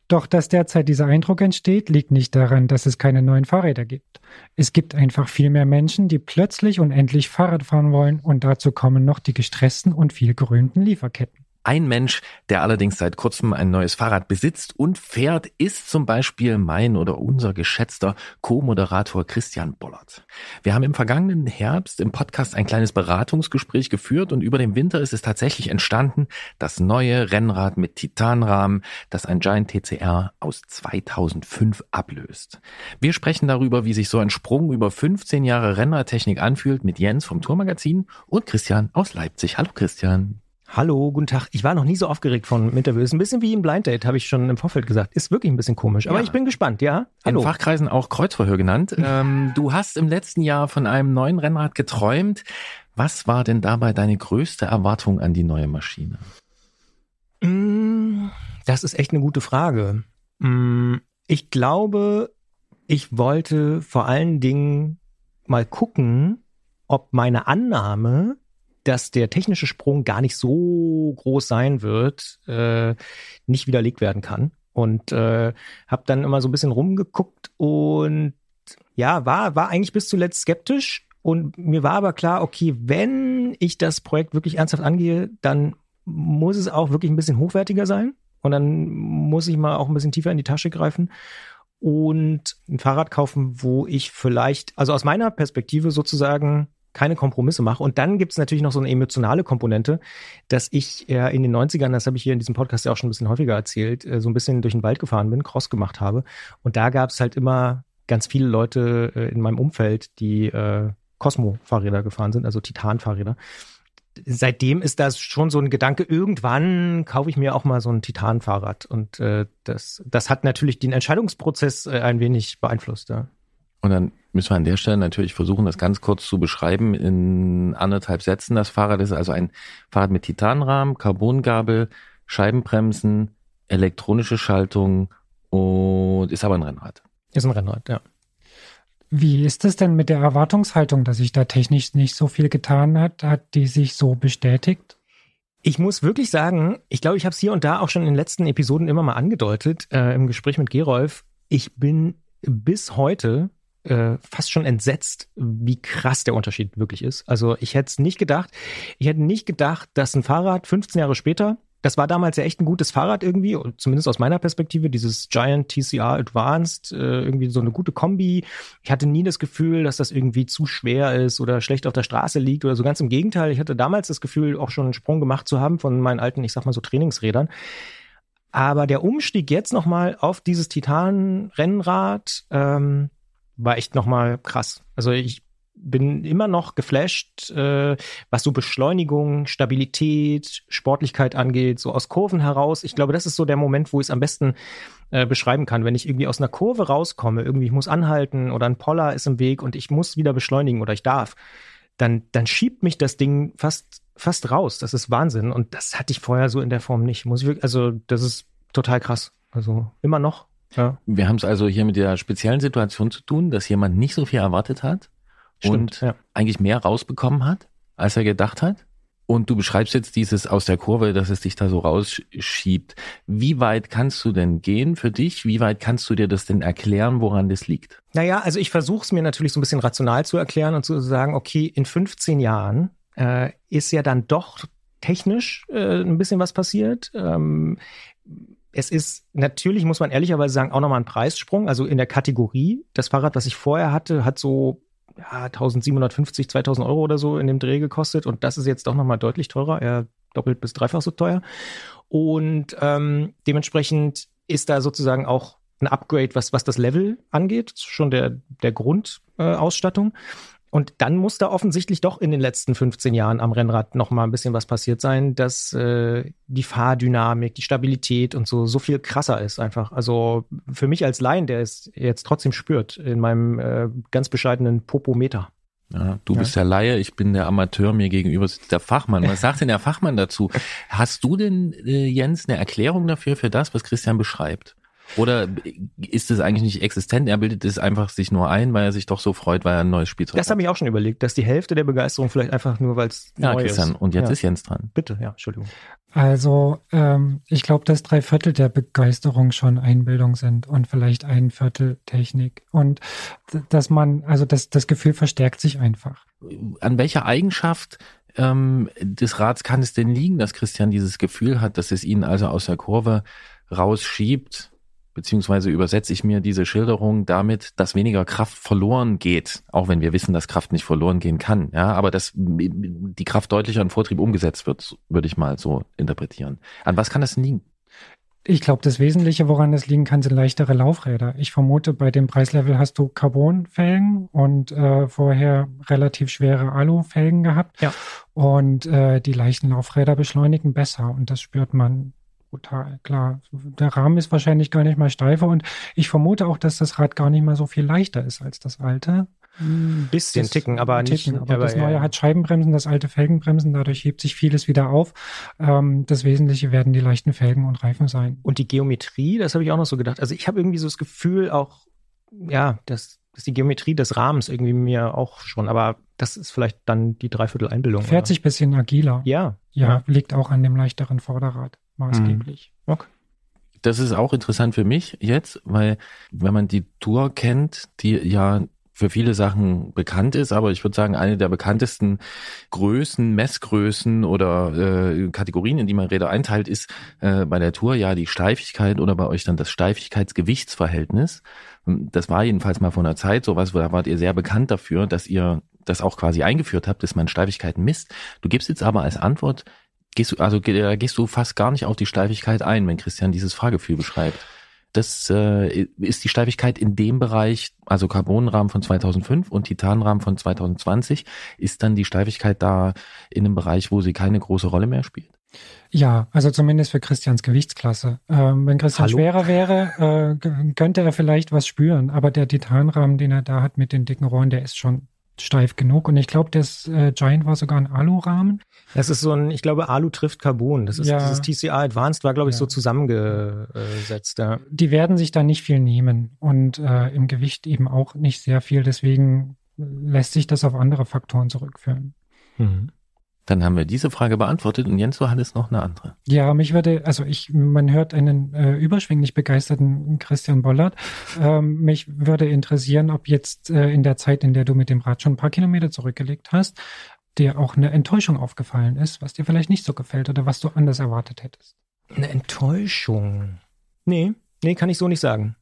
Doch dass derzeit dieser Eindruck entsteht, liegt nicht daran, dass es keine neuen Fahrräder gibt. Es gibt einfach viel mehr Menschen, die plötzlich und endlich Fahrrad fahren wollen und dazu kommen noch die gestressten und viel gerühmten Lieferketten. Ein Mensch, der allerdings seit kurzem ein neues Fahrrad besitzt und fährt, ist zum Beispiel mein oder unser geschätzter Co-Moderator Christian Bollert. Wir haben im vergangenen Herbst im Podcast ein kleines Beratungsgespräch geführt und über den Winter ist es tatsächlich entstanden, das neue Rennrad mit Titanrahmen, das ein Giant TCR aus 2005 ablöst. Wir sprechen darüber, wie sich so ein Sprung über 15 Jahre Rennradtechnik anfühlt mit Jens vom Tourmagazin und Christian aus Leipzig. Hallo Christian. Hallo, guten Tag. Ich war noch nie so aufgeregt von Interviews. Ein bisschen wie im Blind Date, habe ich schon im Vorfeld gesagt. Ist wirklich ein bisschen komisch. Aber ja. ich bin gespannt, ja? Hallo. In Fachkreisen auch Kreuzverhör genannt. <laughs> ähm, du hast im letzten Jahr von einem neuen Rennrad geträumt. Was war denn dabei deine größte Erwartung an die neue Maschine? Mm, das ist echt eine gute Frage. Mm, ich glaube, ich wollte vor allen Dingen mal gucken, ob meine Annahme, dass der technische Sprung gar nicht so groß sein wird, äh, nicht widerlegt werden kann. Und äh, habe dann immer so ein bisschen rumgeguckt und ja, war, war eigentlich bis zuletzt skeptisch. Und mir war aber klar, okay, wenn ich das Projekt wirklich ernsthaft angehe, dann muss es auch wirklich ein bisschen hochwertiger sein. Und dann muss ich mal auch ein bisschen tiefer in die Tasche greifen und ein Fahrrad kaufen, wo ich vielleicht, also aus meiner Perspektive sozusagen keine Kompromisse mache. Und dann gibt's natürlich noch so eine emotionale Komponente, dass ich äh, in den 90ern, das habe ich hier in diesem Podcast ja auch schon ein bisschen häufiger erzählt, äh, so ein bisschen durch den Wald gefahren bin, Cross gemacht habe. Und da gab's halt immer ganz viele Leute äh, in meinem Umfeld, die äh, Cosmo-Fahrräder gefahren sind, also Titan-Fahrräder seitdem ist das schon so ein Gedanke, irgendwann kaufe ich mir auch mal so ein Titan-Fahrrad. Und äh, das, das hat natürlich den Entscheidungsprozess äh, ein wenig beeinflusst. Ja. Und dann müssen wir an der Stelle natürlich versuchen, das ganz kurz zu beschreiben in anderthalb Sätzen. Das Fahrrad ist also ein Fahrrad mit Titanrahmen, Carbongabel, Scheibenbremsen, elektronische Schaltung und ist aber ein Rennrad. Ist ein Rennrad, ja. Wie ist es denn mit der Erwartungshaltung, dass sich da technisch nicht so viel getan hat? Hat die sich so bestätigt? Ich muss wirklich sagen, ich glaube, ich habe es hier und da auch schon in den letzten Episoden immer mal angedeutet, äh, im Gespräch mit Gerolf. Ich bin bis heute äh, fast schon entsetzt, wie krass der Unterschied wirklich ist. Also ich hätte es nicht gedacht. Ich hätte nicht gedacht, dass ein Fahrrad 15 Jahre später das war damals ja echt ein gutes Fahrrad irgendwie, zumindest aus meiner Perspektive, dieses Giant TCR Advanced, äh, irgendwie so eine gute Kombi. Ich hatte nie das Gefühl, dass das irgendwie zu schwer ist oder schlecht auf der Straße liegt oder so. Ganz im Gegenteil, ich hatte damals das Gefühl, auch schon einen Sprung gemacht zu haben von meinen alten, ich sag mal so Trainingsrädern. Aber der Umstieg jetzt nochmal auf dieses Titan-Rennrad ähm, war echt nochmal krass. Also ich bin immer noch geflasht, äh, was so Beschleunigung, Stabilität, Sportlichkeit angeht, so aus Kurven heraus. Ich glaube, das ist so der Moment, wo ich es am besten äh, beschreiben kann. Wenn ich irgendwie aus einer Kurve rauskomme, irgendwie ich muss anhalten oder ein Poller ist im Weg und ich muss wieder beschleunigen oder ich darf, dann, dann schiebt mich das Ding fast, fast raus. Das ist Wahnsinn. Und das hatte ich vorher so in der Form nicht. Muss ich wirklich, also das ist total krass. Also immer noch. Ja. Wir haben es also hier mit der speziellen Situation zu tun, dass jemand nicht so viel erwartet hat Stimmt, und ja. eigentlich mehr rausbekommen hat, als er gedacht hat. Und du beschreibst jetzt dieses aus der Kurve, dass es dich da so rausschiebt. Wie weit kannst du denn gehen für dich? Wie weit kannst du dir das denn erklären, woran das liegt? Naja, also ich versuche es mir natürlich so ein bisschen rational zu erklären und zu sagen, okay, in 15 Jahren äh, ist ja dann doch technisch äh, ein bisschen was passiert. Ähm, es ist natürlich, muss man ehrlicherweise sagen, auch nochmal ein Preissprung. Also in der Kategorie, das Fahrrad, was ich vorher hatte, hat so ja, 1750, 2000 Euro oder so in dem Dreh gekostet. Und das ist jetzt doch nochmal deutlich teurer, eher doppelt bis dreifach so teuer. Und ähm, dementsprechend ist da sozusagen auch ein Upgrade, was, was das Level angeht, schon der, der Grundausstattung. Äh, und dann muss da offensichtlich doch in den letzten 15 Jahren am Rennrad noch mal ein bisschen was passiert sein, dass äh, die Fahrdynamik, die Stabilität und so so viel krasser ist einfach. Also für mich als Laien, der es jetzt trotzdem spürt in meinem äh, ganz bescheidenen Popometer. Ja, du bist der Laie, ich bin der Amateur, mir gegenüber sitzt der Fachmann. Was sagt denn der Fachmann dazu? Hast du denn, äh, Jens, eine Erklärung dafür, für das, was Christian beschreibt? Oder ist es eigentlich nicht existent? Er bildet es einfach sich nur ein, weil er sich doch so freut, weil er ein neues Spielzeug Das habe ich auch schon überlegt, dass die Hälfte der Begeisterung vielleicht einfach nur, weil es ja, neu Christian, ist. Und jetzt ja. ist Jens dran. Bitte, ja, Entschuldigung. Also ähm, ich glaube, dass drei Viertel der Begeisterung schon Einbildung sind und vielleicht ein Viertel Technik. Und dass man, also das, das Gefühl verstärkt sich einfach. An welcher Eigenschaft ähm, des Rats kann es denn liegen, dass Christian dieses Gefühl hat, dass es ihn also aus der Kurve rausschiebt? Beziehungsweise übersetze ich mir diese Schilderung damit, dass weniger Kraft verloren geht, auch wenn wir wissen, dass Kraft nicht verloren gehen kann, ja, aber dass die Kraft deutlicher in Vortrieb umgesetzt wird, würde ich mal so interpretieren. An was kann das liegen? Ich glaube, das Wesentliche, woran es liegen kann, sind leichtere Laufräder. Ich vermute, bei dem Preislevel hast du Carbonfelgen und äh, vorher relativ schwere Alufelgen gehabt. Ja. Und äh, die leichten Laufräder beschleunigen besser und das spürt man brutal, klar. Der Rahmen ist wahrscheinlich gar nicht mal steifer und ich vermute auch, dass das Rad gar nicht mal so viel leichter ist als das alte. Ein bisschen Das- ticken, aber ticken, nicht. aber, das neue hat Scheibenbremsen, das alte Felgenbremsen, dadurch hebt sich vieles wieder auf. Ähm, das Wesentliche werden die leichten Felgen und Reifen sein. Und die Geometrie, das habe ich auch noch so gedacht. Also ich habe irgendwie so das Gefühl auch, ja, dass, dass die Geometrie des Rahmens irgendwie mir auch schon, aber das ist vielleicht dann die Dreiviertel Einbildung. Fährt oder? sich bisschen agiler. Ja. Ja, liegt auch an dem leichteren Vorderrad maßgeblich. Das ist auch interessant für mich jetzt, weil wenn man die Tour kennt, die ja für viele Sachen bekannt ist, aber ich würde sagen, eine der bekanntesten Größen, Messgrößen oder äh, Kategorien, in die man Räder einteilt, ist äh, bei der Tour ja die Steifigkeit oder bei euch dann das Steifigkeitsgewichtsverhältnis. Das war jedenfalls mal vor einer Zeit sowas, wo da wart ihr sehr bekannt dafür, dass ihr das auch quasi eingeführt habt, dass man Steifigkeiten misst. Du gibst jetzt aber als Antwort, gehst du, also äh, gehst du fast gar nicht auf die Steifigkeit ein, wenn Christian dieses Fahrgefühl beschreibt. Das äh, ist die Steifigkeit in dem Bereich, also Carbonrahmen von 2005 und Titanrahmen von 2020, ist dann die Steifigkeit da in einem Bereich, wo sie keine große Rolle mehr spielt? Ja, also zumindest für Christians Gewichtsklasse. Ähm, wenn Christian Hallo? schwerer wäre, äh, könnte er vielleicht was spüren. Aber der Titanrahmen, den er da hat mit den dicken Rohren, der ist schon steif genug. Und ich glaube, das äh, Giant war sogar ein Alurahmen. Das ist so ein, ich glaube, Alu trifft Carbon. Das ist Ja. dieses TCA Advanced war, glaube ich, Ja. so zusammengesetzt. Ja. Die werden sich da nicht viel nehmen und äh, im Gewicht eben auch nicht sehr viel. Deswegen lässt sich das auf andere Faktoren zurückführen. Mhm. Dann haben wir diese Frage beantwortet und Jens, du hattest noch eine andere. Ja, mich würde, also ich, man hört einen äh, überschwänglich begeisterten Christian Bollert. Ähm, mich würde interessieren, ob jetzt äh, in der Zeit, in der du mit dem Rad schon ein paar Kilometer zurückgelegt hast, dir auch eine Enttäuschung aufgefallen ist, was dir vielleicht nicht so gefällt oder was du anders erwartet hättest. Eine Enttäuschung. Nee, nee, kann ich so nicht sagen.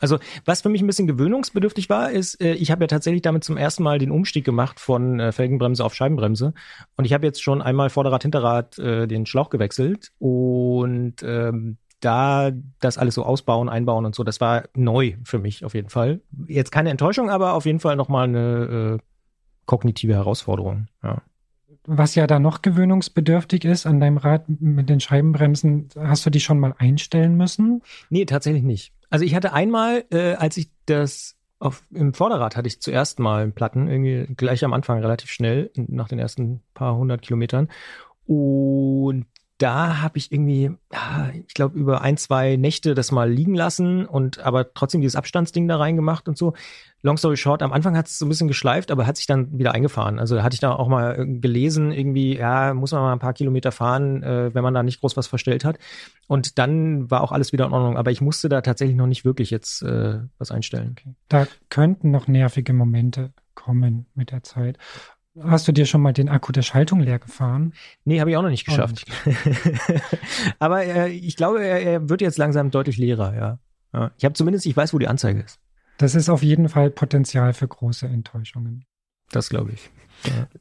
Also, was für mich ein bisschen gewöhnungsbedürftig war, ist, äh, ich habe ja tatsächlich damit zum ersten Mal den Umstieg gemacht von äh, Felgenbremse auf Scheibenbremse. Und ich habe jetzt schon einmal Vorderrad, Hinterrad äh, den Schlauch gewechselt. Und ähm, da das alles so ausbauen, einbauen und so, das war neu für mich auf jeden Fall. Jetzt keine Enttäuschung, aber auf jeden Fall nochmal eine äh, kognitive Herausforderung. Ja. Was ja da noch gewöhnungsbedürftig ist an deinem Rad mit den Scheibenbremsen, hast du die schon mal einstellen müssen? Nee, tatsächlich nicht. Also ich hatte einmal, äh, als ich das auf, im Vorderrad hatte ich zuerst mal einen Platten, irgendwie gleich am Anfang relativ schnell, nach den ersten paar hundert Kilometern. Und da habe ich irgendwie, ich glaube, über ein, zwei Nächte das mal liegen lassen und aber trotzdem dieses Abstandsding da reingemacht und so. Long story short, am Anfang hat es so ein bisschen geschleift, aber hat sich dann wieder eingefahren. Also hatte ich da auch mal äh, gelesen, irgendwie, ja, muss man mal ein paar Kilometer fahren, äh, wenn man da nicht groß was verstellt hat. Und dann war auch alles wieder in Ordnung. Aber ich musste da tatsächlich noch nicht wirklich jetzt äh, was einstellen. Da könnten noch nervige Momente kommen mit der Zeit. Hast du dir schon mal den Akku der Schaltung leer gefahren? Nee, habe ich auch noch nicht geschafft. <laughs> aber äh, ich glaube, er, er wird jetzt langsam deutlich leerer, ja. ja. Ich habe zumindest, ich weiß, wo die Anzeige ist. Das ist auf jeden Fall Potenzial für große Enttäuschungen. Das glaube ich.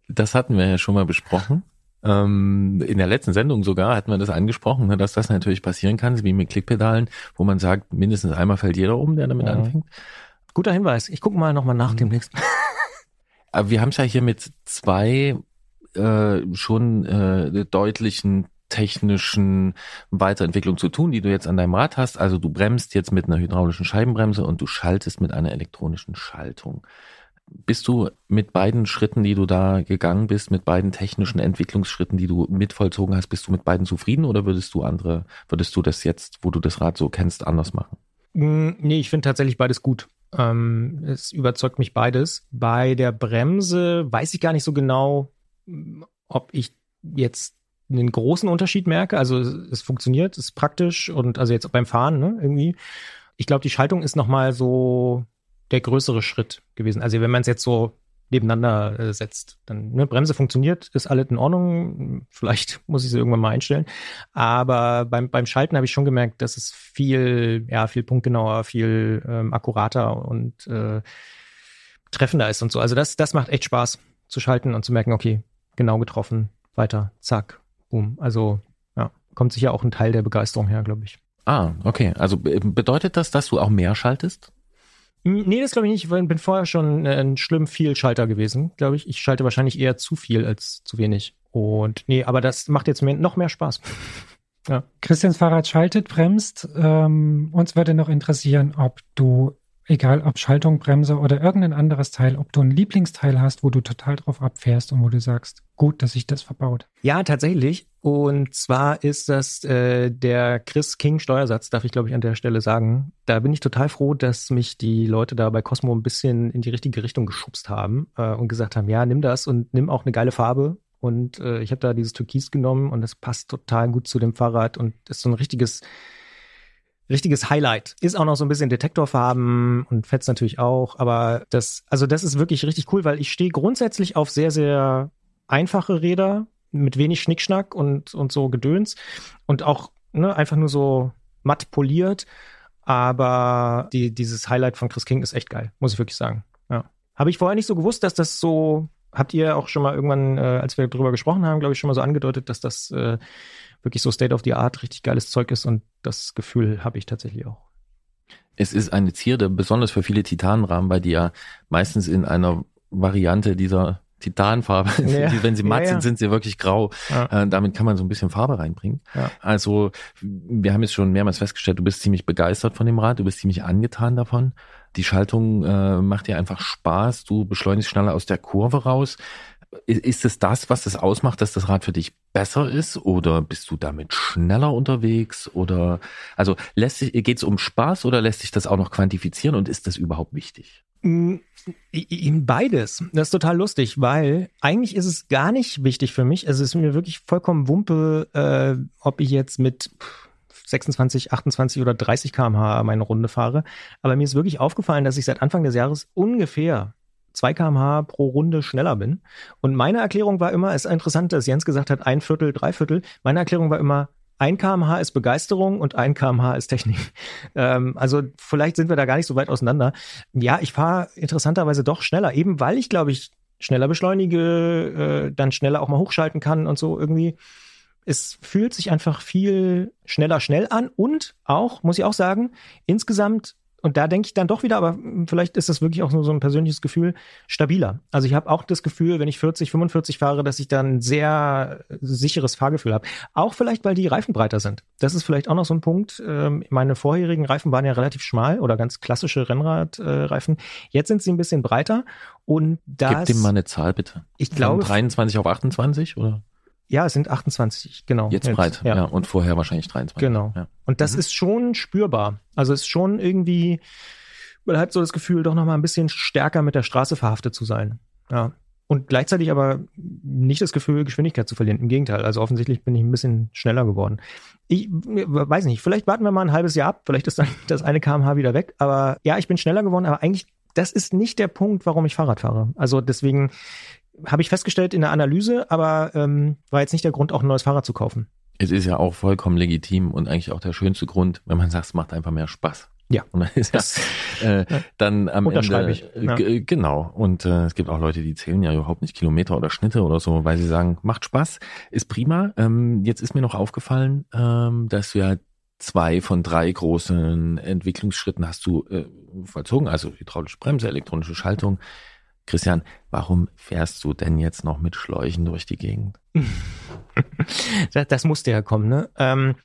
Das hatten wir ja schon mal besprochen. Ähm, in der letzten Sendung sogar hatten wir das angesprochen, ne, dass das natürlich passieren kann, wie mit Klickpedalen, wo man sagt, mindestens einmal fällt jeder um, der damit Ja. anfängt. Guter Hinweis. Ich gucke mal nochmal nach Mhm. demnächst. Aber wir haben es ja hier mit zwei äh, schon äh, deutlichen technischen Weiterentwicklungen zu tun, die du jetzt an deinem Rad hast. Also du bremst jetzt mit einer hydraulischen Scheibenbremse und du schaltest mit einer elektronischen Schaltung. Bist du mit beiden Schritten, die du da gegangen bist, mit beiden technischen Entwicklungsschritten, die du mit vollzogen hast, bist du mit beiden zufrieden oder würdest du andere, würdest du das jetzt, wo du das Rad so kennst, anders machen? Mm, Nee, ich finde tatsächlich beides gut. Ähm, es überzeugt mich beides. Bei der Bremse weiß ich gar nicht so genau, ob ich jetzt einen großen Unterschied merke. Also es, es funktioniert, es ist praktisch und also jetzt beim Fahren ne, irgendwie. Ich glaube, die Schaltung ist nochmal so der größere Schritt gewesen. Also wenn man es jetzt so nebeneinander äh, setzt, dann ne, Bremse funktioniert, ist alles in Ordnung. Vielleicht <laughs> muss ich sie irgendwann mal einstellen. Aber beim, beim Schalten habe ich schon gemerkt, dass es viel, ja, viel punktgenauer, viel ähm, akkurater und äh, treffender ist und so. Also das, das macht echt Spaß zu schalten und zu merken, okay, genau getroffen, weiter, zack, boom. Also ja, kommt sicher auch ein Teil der Begeisterung her, glaube ich. Ah, okay. Also be- bedeutet das, dass du auch mehr schaltest? Nee, das glaube ich nicht. Ich bin vorher schon ein schlimm viel Schalter gewesen, glaube ich. Ich schalte wahrscheinlich eher zu viel als zu wenig. Und nee, aber das macht jetzt mehr, noch mehr Spaß. <laughs> Christians Fahrrad schaltet, bremst. Ähm, uns würde noch interessieren, ob du, egal ob Schaltung, Bremse oder irgendein anderes Teil, ob du ein Lieblingsteil hast, wo du total drauf abfährst und wo du sagst, gut, dass ich das verbaut. Ja, tatsächlich. Und zwar ist das äh, der Chris King Steuersatz, darf ich glaube ich an der Stelle sagen. Da bin ich total froh, dass mich die Leute da bei Cosmo ein bisschen in die richtige Richtung geschubst haben äh, und gesagt haben, ja, nimm das und nimm auch eine geile Farbe. Und äh, ich habe da dieses Türkis genommen und das passt total gut zu dem Fahrrad und ist so ein richtiges richtiges Highlight. Ist auch noch so ein bisschen Detektorfarben und Fetz natürlich auch, aber das also das ist wirklich richtig cool, weil ich stehe grundsätzlich auf sehr sehr einfache Räder mit wenig Schnickschnack und, und so Gedöns und auch ne, einfach nur so matt poliert. Aber die, dieses Highlight von Chris King ist echt geil, muss ich wirklich sagen. Ja. Habe ich vorher nicht so gewusst, dass das so habt ihr auch schon mal irgendwann, äh, als wir darüber gesprochen haben, glaube ich, schon mal so angedeutet, dass das äh, wirklich so State of the Art richtig geiles Zeug ist und das Gefühl habe ich tatsächlich auch. Es ist eine Zierde, besonders für viele Titanrahmen, weil die ja meistens in einer Variante dieser Titanfarbe. <laughs> Ja. Wenn sie matt ja, ja. sind, sind sie wirklich grau. Äh, damit kann man so ein bisschen Farbe reinbringen. Also wir haben jetzt schon mehrmals festgestellt, du bist ziemlich begeistert von dem Rad, du bist ziemlich angetan davon. Die Schaltung äh, macht dir einfach Spaß, du beschleunigst schneller aus der Kurve raus. Ist es das, was es ausmacht, dass das Rad für dich besser ist oder bist du damit schneller unterwegs oder also lässt sich geht es um Spaß oder lässt sich das auch noch quantifizieren und ist das überhaupt wichtig? Mm, beides. Das ist total lustig, weil eigentlich ist es gar nicht wichtig für mich. Also es ist mir wirklich vollkommen Wumpe, äh, ob ich jetzt mit 26, 28 oder 30 km/h meine Runde fahre. Aber mir ist wirklich aufgefallen, dass ich seit Anfang des Jahres ungefähr 2 kmh pro Runde schneller bin. Und meine Erklärung war immer, es ist interessant, dass Jens gesagt hat, ein Viertel, drei Viertel. Meine Erklärung war immer, ein kmh ist Begeisterung und ein kmh ist Technik. <laughs> Ähm, also vielleicht sind wir da gar nicht so weit auseinander. Ja, ich fahre interessanterweise doch schneller, eben weil ich, glaube ich, schneller beschleunige, äh, dann schneller auch mal hochschalten kann und so irgendwie. Es fühlt sich einfach viel schneller schnell an und auch, muss ich auch sagen, insgesamt und da denke ich dann doch wieder, aber vielleicht ist das wirklich auch nur so ein persönliches Gefühl, stabiler. Also ich habe auch das Gefühl, wenn ich 40, 45 fahre, dass ich dann ein sehr sicheres Fahrgefühl habe. Auch vielleicht, weil die Reifen breiter sind. Das ist vielleicht auch noch so ein Punkt. Ähm, meine vorherigen Reifen waren ja relativ schmal oder ganz klassische Rennradreifen. Jetzt sind sie ein bisschen breiter und das. Gib dem mal eine Zahl bitte. Ich glaube. Von 23 auf 28 oder? Ja, es sind 28, genau. Jetzt, jetzt breit, ja. ja. Und vorher wahrscheinlich 23. Genau. Ja. Und das mhm. ist schon spürbar. Also es ist schon irgendwie, man hat so das Gefühl, doch nochmal ein bisschen stärker mit der Straße verhaftet zu sein. Ja. Und gleichzeitig aber nicht das Gefühl, Geschwindigkeit zu verlieren. Im Gegenteil. Also offensichtlich bin ich ein bisschen schneller geworden. Ich weiß nicht, vielleicht warten wir mal ein halbes Jahr ab. Vielleicht ist dann <laughs> das eine kmh wieder weg. Aber ja, ich bin schneller geworden. Aber eigentlich, das ist nicht der Punkt, warum ich Fahrrad fahre. Also deswegen habe ich festgestellt in der Analyse, aber ähm, war jetzt nicht der Grund, auch ein neues Fahrrad zu kaufen. Es ist ja auch vollkommen legitim und eigentlich auch der schönste Grund, wenn man sagt, es macht einfach mehr Spaß. Ja. Und dann ist das, äh, dann am Ende. Ich. Ja. Genau. Und äh, es gibt auch Leute, die zählen ja überhaupt nicht Kilometer oder Schnitte oder so, weil sie sagen, macht Spaß, ist prima. Ähm, jetzt ist mir noch aufgefallen, ähm, dass du ja zwei von drei großen Entwicklungsschritten hast du äh, vollzogen, also hydraulische Bremse, elektronische Schaltung. Christian, warum fährst du denn jetzt noch mit Schläuchen durch die Gegend? <laughs> das, das musste ja kommen, ne? Ähm,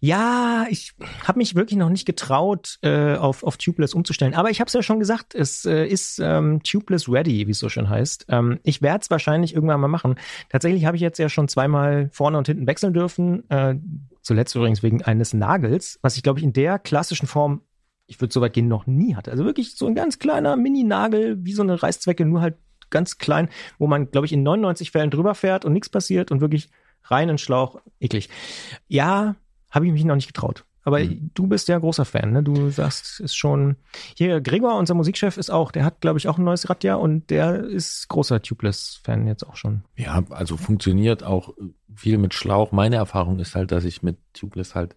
ja, ich habe mich wirklich noch nicht getraut, äh, auf, auf Tubeless umzustellen. Aber ich habe es ja schon gesagt, es äh, ist ähm, Tubeless ready, wie es so schön heißt. Ähm, ich werde es wahrscheinlich irgendwann mal machen. Tatsächlich habe ich jetzt ja schon zweimal vorne und hinten wechseln dürfen. Äh, zuletzt übrigens wegen eines Nagels, was ich glaube ich in der klassischen Form ich würde so weit gehen, noch nie hatte. Also wirklich so ein ganz kleiner Mini-Nagel, wie so eine Reißzwecke, nur halt ganz klein, wo man, glaube ich, in 99 Fällen drüber fährt und nichts passiert und wirklich rein in Schlauch, eklig. Ja, habe ich mich noch nicht getraut. Aber mhm. du bist ja großer Fan, ne? Du sagst, ist schon. Hier, Gregor, unser Musikchef, ist auch, der hat, glaube ich, auch ein neues Rad ja und der ist großer Tubeless-Fan jetzt auch schon. Ja, also funktioniert auch viel mit Schlauch. Meine Erfahrung ist halt, dass ich mit Tubeless halt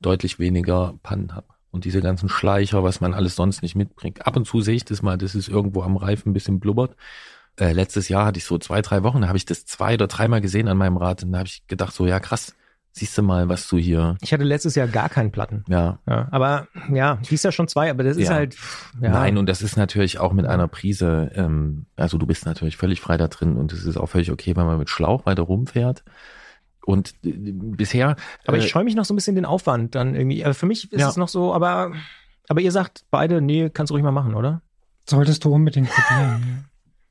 deutlich weniger Pannen habe und diese ganzen Schleicher, was man alles sonst nicht mitbringt. Ab und zu sehe ich das mal, das ist irgendwo am Reifen ein bisschen blubbert. Äh, letztes Jahr hatte ich so zwei, drei Wochen, da habe ich das zwei oder dreimal gesehen an meinem Rad und da habe ich gedacht, so ja krass, siehst du mal, was du hier. Ich hatte letztes Jahr gar keinen Platten. Ja. ja aber ja, dies Jahr schon zwei, aber das ist halt. Ja. Nein, und das ist natürlich auch mit einer Prise, ähm, also du bist natürlich völlig frei da drin und es ist auch völlig okay, wenn man mit Schlauch weiter rumfährt. Und äh, bisher. Aber ich äh, scheue mich noch so ein bisschen den Aufwand dann irgendwie. Aber für mich ist ja. es noch so, aber, aber ihr sagt beide, nee, kannst du ruhig mal machen, oder? Solltest du unbedingt probieren.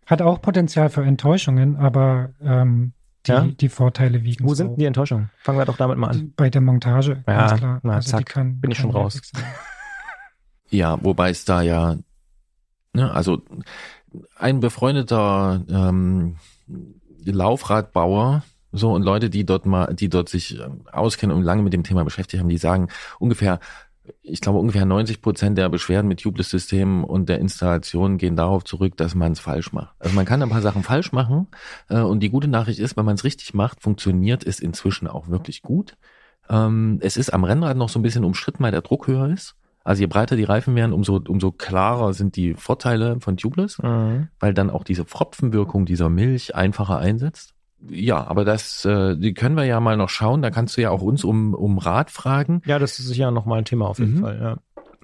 Hat auch Potenzial für Enttäuschungen, aber ähm, die, ja? die Vorteile wiegen. Wo sind die Enttäuschungen? Fangen wir doch damit mal an. Bei der Montage, ja, ganz klar. Na, also zack, kann, bin ich schon raus. <laughs> Ja, wobei es da ja, ne, also ein befreundeter ähm, Laufradbauer, so, und Leute, die dort mal, die dort sich ähm, auskennen und lange mit dem Thema beschäftigt haben, die sagen ungefähr, ich glaube, ungefähr 90 Prozent der Beschwerden mit Tubeless-Systemen und der Installation gehen darauf zurück, dass man es falsch macht. Also man kann ein paar Sachen falsch machen. Äh, und die gute Nachricht ist, wenn man es richtig macht, funktioniert es inzwischen auch wirklich gut. Ähm, es ist am Rennrad noch so ein bisschen umstritten, weil der Druck höher ist. Also je breiter die Reifen werden, umso, umso klarer sind die Vorteile von Tubeless, Mhm. weil dann auch diese Pfropfenwirkung dieser Milch einfacher einsetzt. Ja, aber das, äh, die können wir ja mal noch schauen. Da kannst du ja auch uns um, um Rat fragen. Ja, das ist sicher nochmal ein Thema auf jeden Mhm. Fall, ja.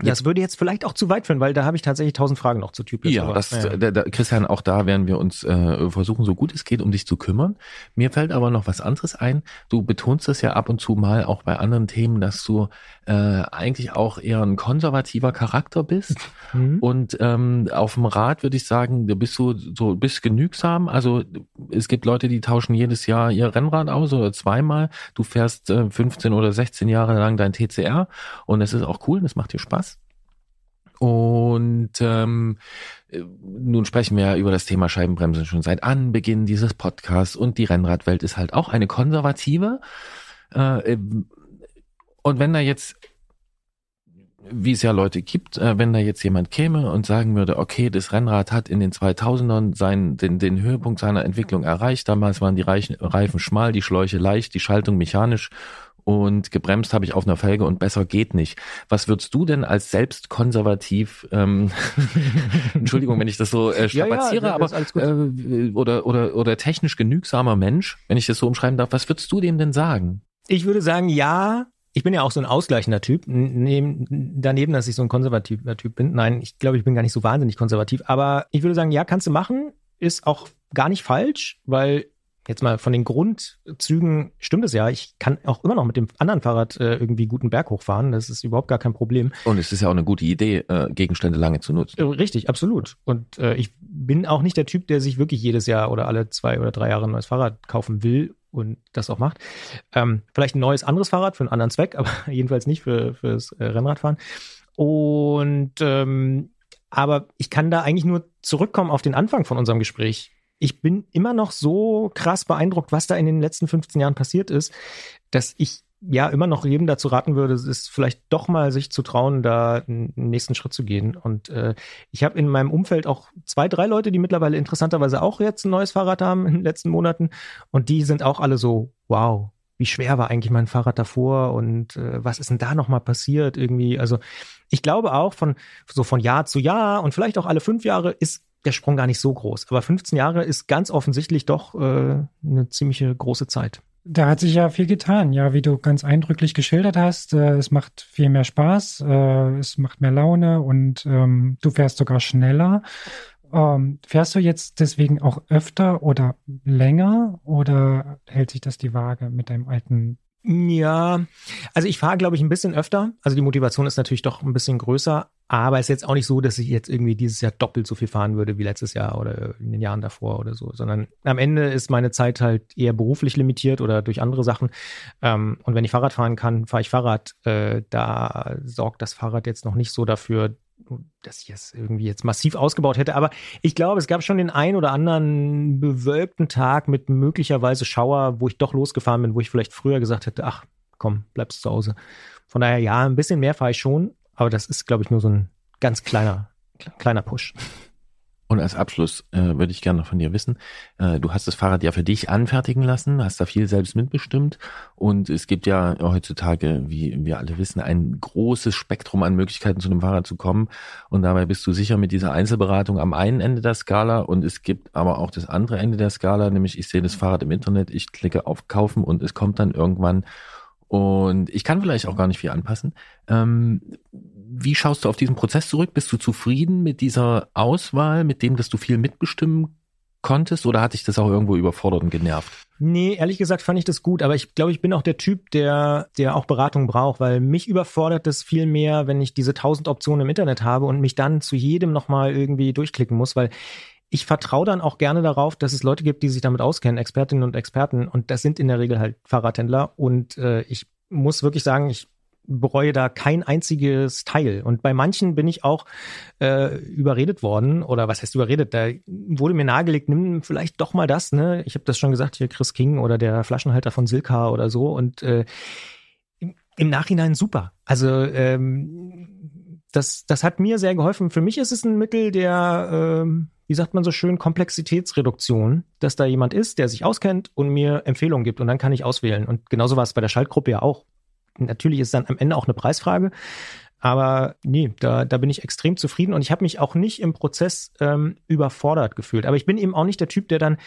Das würde jetzt vielleicht auch zu weit führen, weil da habe ich tatsächlich tausend Fragen noch zu Typless. Ja, aber- das, ja. Da, da, Christian, auch da werden wir uns äh, versuchen, so gut es geht, um dich zu kümmern. Mir fällt aber noch was anderes ein. Du betonst es ja ab und zu mal auch bei anderen Themen, dass du äh, eigentlich auch eher ein konservativer Charakter bist. Mhm. Und ähm, auf dem Rad würde ich sagen, du bist so, so bist genügsam. Also es gibt Leute, die tauschen jedes Jahr ihr Rennrad aus oder zweimal. Du fährst äh, 15 oder 16 Jahre lang dein TCR und es ist auch cool, das macht dir Spaß. Und ähm, äh, nun sprechen wir ja über das Thema Scheibenbremsen schon seit Anbeginn dieses Podcasts und die Rennradwelt ist halt auch eine konservative. Äh, ähm, und wenn da jetzt, wie es ja Leute gibt, äh, wenn da jetzt jemand käme und sagen würde, okay, das Rennrad hat in den 2000ern seinen, den, den Höhepunkt seiner Entwicklung erreicht, damals waren die Reichen, Reifen schmal, die Schläuche leicht, die Schaltung mechanisch und gebremst habe ich auf einer Felge und besser geht nicht. Was würdest du denn als selbst konservativ, ähm, <laughs> Entschuldigung, wenn ich das so äh, Ja, ja, strapaziere, das aber äh, oder, oder, oder technisch genügsamer Mensch, wenn ich das so umschreiben darf, was würdest du dem denn sagen? Ich würde sagen, ja. Ich bin ja auch so ein ausgleichender Typ. Neben, daneben, dass ich so ein konservativer Typ bin. Nein, ich glaube, ich bin gar nicht so wahnsinnig konservativ. Aber ich würde sagen, ja, kannst du machen. Ist auch gar nicht falsch, weil jetzt mal von den Grundzügen stimmt es ja. Ich kann auch immer noch mit dem anderen Fahrrad äh, irgendwie guten Berg hochfahren. Das ist überhaupt gar kein Problem. Und es ist ja auch eine gute Idee, äh, Gegenstände lange zu nutzen. Äh, Richtig, absolut. Und äh, ich bin auch nicht der Typ, der sich wirklich jedes Jahr oder alle zwei oder drei Jahre ein neues Fahrrad kaufen will und das auch macht. Ähm, vielleicht ein neues anderes Fahrrad für einen anderen Zweck, <laughs> aber jedenfalls nicht für fürs äh, Rennradfahren. Und ähm, aber ich kann da eigentlich nur zurückkommen auf den Anfang von unserem Gespräch. Ich bin immer noch so krass beeindruckt, was da in den letzten 15 Jahren passiert ist, dass ich ja immer noch jedem dazu raten würde, es ist vielleicht doch mal sich zu trauen, da einen nächsten Schritt zu gehen. Und äh, ich habe in meinem Umfeld auch zwei, drei Leute, die mittlerweile interessanterweise auch jetzt ein neues Fahrrad haben in den letzten Monaten. Und die sind auch alle so, wow, wie schwer war eigentlich mein Fahrrad davor und äh, was ist denn da nochmal passiert irgendwie? Also ich glaube auch von so von Jahr zu Jahr und vielleicht auch alle fünf Jahre ist der Sprung gar nicht so groß. Aber 15 Jahre ist ganz offensichtlich doch äh, eine ziemliche große Zeit. Da hat sich ja viel getan, ja, wie du ganz eindrücklich geschildert hast. Äh, es macht viel mehr Spaß, äh, es macht mehr Laune und ähm, du fährst sogar schneller. Ähm, fährst du jetzt deswegen auch öfter oder länger oder hält sich das die Waage mit deinem alten? Ja, also ich fahre, glaube ich, ein bisschen öfter. Also die Motivation ist natürlich doch ein bisschen größer, aber es ist jetzt auch nicht so, dass ich jetzt irgendwie dieses Jahr doppelt so viel fahren würde wie letztes Jahr oder in den Jahren davor oder so, sondern am Ende ist meine Zeit halt eher beruflich limitiert oder durch andere Sachen. Ähm, und wenn ich Fahrrad fahren kann, fahre ich Fahrrad. Äh, da sorgt das Fahrrad jetzt noch nicht so dafür, dass ich es irgendwie jetzt massiv ausgebaut hätte. Aber ich glaube, es gab schon den ein oder anderen bewölkten Tag mit möglicherweise Schauer, wo ich doch losgefahren bin, wo ich vielleicht früher gesagt hätte, ach komm, bleibst zu Hause. Von daher, ja, ein bisschen mehr fahre ich schon, aber das ist, glaube ich, nur so ein ganz kleiner, kleiner Push. Und als Abschluss äh, würde ich gerne noch von dir wissen, äh, du hast das Fahrrad ja für dich anfertigen lassen, hast da viel selbst mitbestimmt. Und es gibt ja heutzutage, wie wir alle wissen, ein großes Spektrum an Möglichkeiten zu einem Fahrrad zu kommen. Und dabei bist du sicher mit dieser Einzelberatung am einen Ende der Skala. Und es gibt aber auch das andere Ende der Skala, nämlich ich sehe das Fahrrad im Internet, ich klicke auf Kaufen und es kommt dann irgendwann. Und ich kann vielleicht auch gar nicht viel anpassen. Ähm, wie schaust du auf diesen Prozess zurück? Bist du zufrieden mit dieser Auswahl, mit dem, dass du viel mitbestimmen konntest oder hat dich das auch irgendwo überfordert und genervt? Nee, ehrlich gesagt fand ich das gut, aber ich glaube, ich bin auch der Typ, der, der auch Beratung braucht, weil mich überfordert das viel mehr, wenn ich diese tausend Optionen im Internet habe und mich dann zu jedem nochmal irgendwie durchklicken muss, weil ich vertraue dann auch gerne darauf, dass es Leute gibt, die sich damit auskennen, Expertinnen und Experten, und das sind in der Regel halt Fahrradhändler. Und äh, ich muss wirklich sagen, ich bereue da kein einziges Teil. Und bei manchen bin ich auch äh, überredet worden, oder was heißt überredet? Da wurde mir nahegelegt, nimm vielleicht doch mal das, ne? Ich habe das schon gesagt, hier Chris King oder der Flaschenhalter von Silka oder so. Und äh, im, Nachhinein super. Also ähm, das, das hat mir sehr geholfen. Für mich ist es ein Mittel der, ähm, wie sagt man so schön, Komplexitätsreduktion, dass da jemand ist, der sich auskennt und mir Empfehlungen gibt und dann kann ich auswählen. Und genauso war es bei der Schaltgruppe ja auch. Natürlich ist dann am Ende auch eine Preisfrage. Aber nee, da, da bin ich extrem zufrieden und ich habe mich auch nicht im Prozess ähm, überfordert gefühlt. Aber ich bin eben auch nicht der Typ, der dann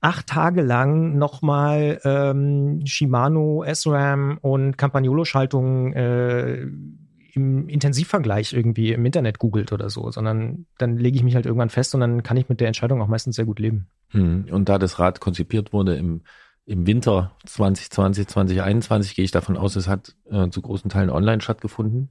acht Tage lang nochmal ähm, Shimano, SRAM und Campagnolo-Schaltungen äh, im Intensivvergleich irgendwie im Internet googelt oder so, sondern dann lege ich mich halt irgendwann fest und dann kann ich mit der Entscheidung auch meistens sehr gut leben. Hm. Und da das Rad konzipiert wurde im, im Winter 2020, 2021, gehe ich davon aus, es hat äh, zu großen Teilen online stattgefunden.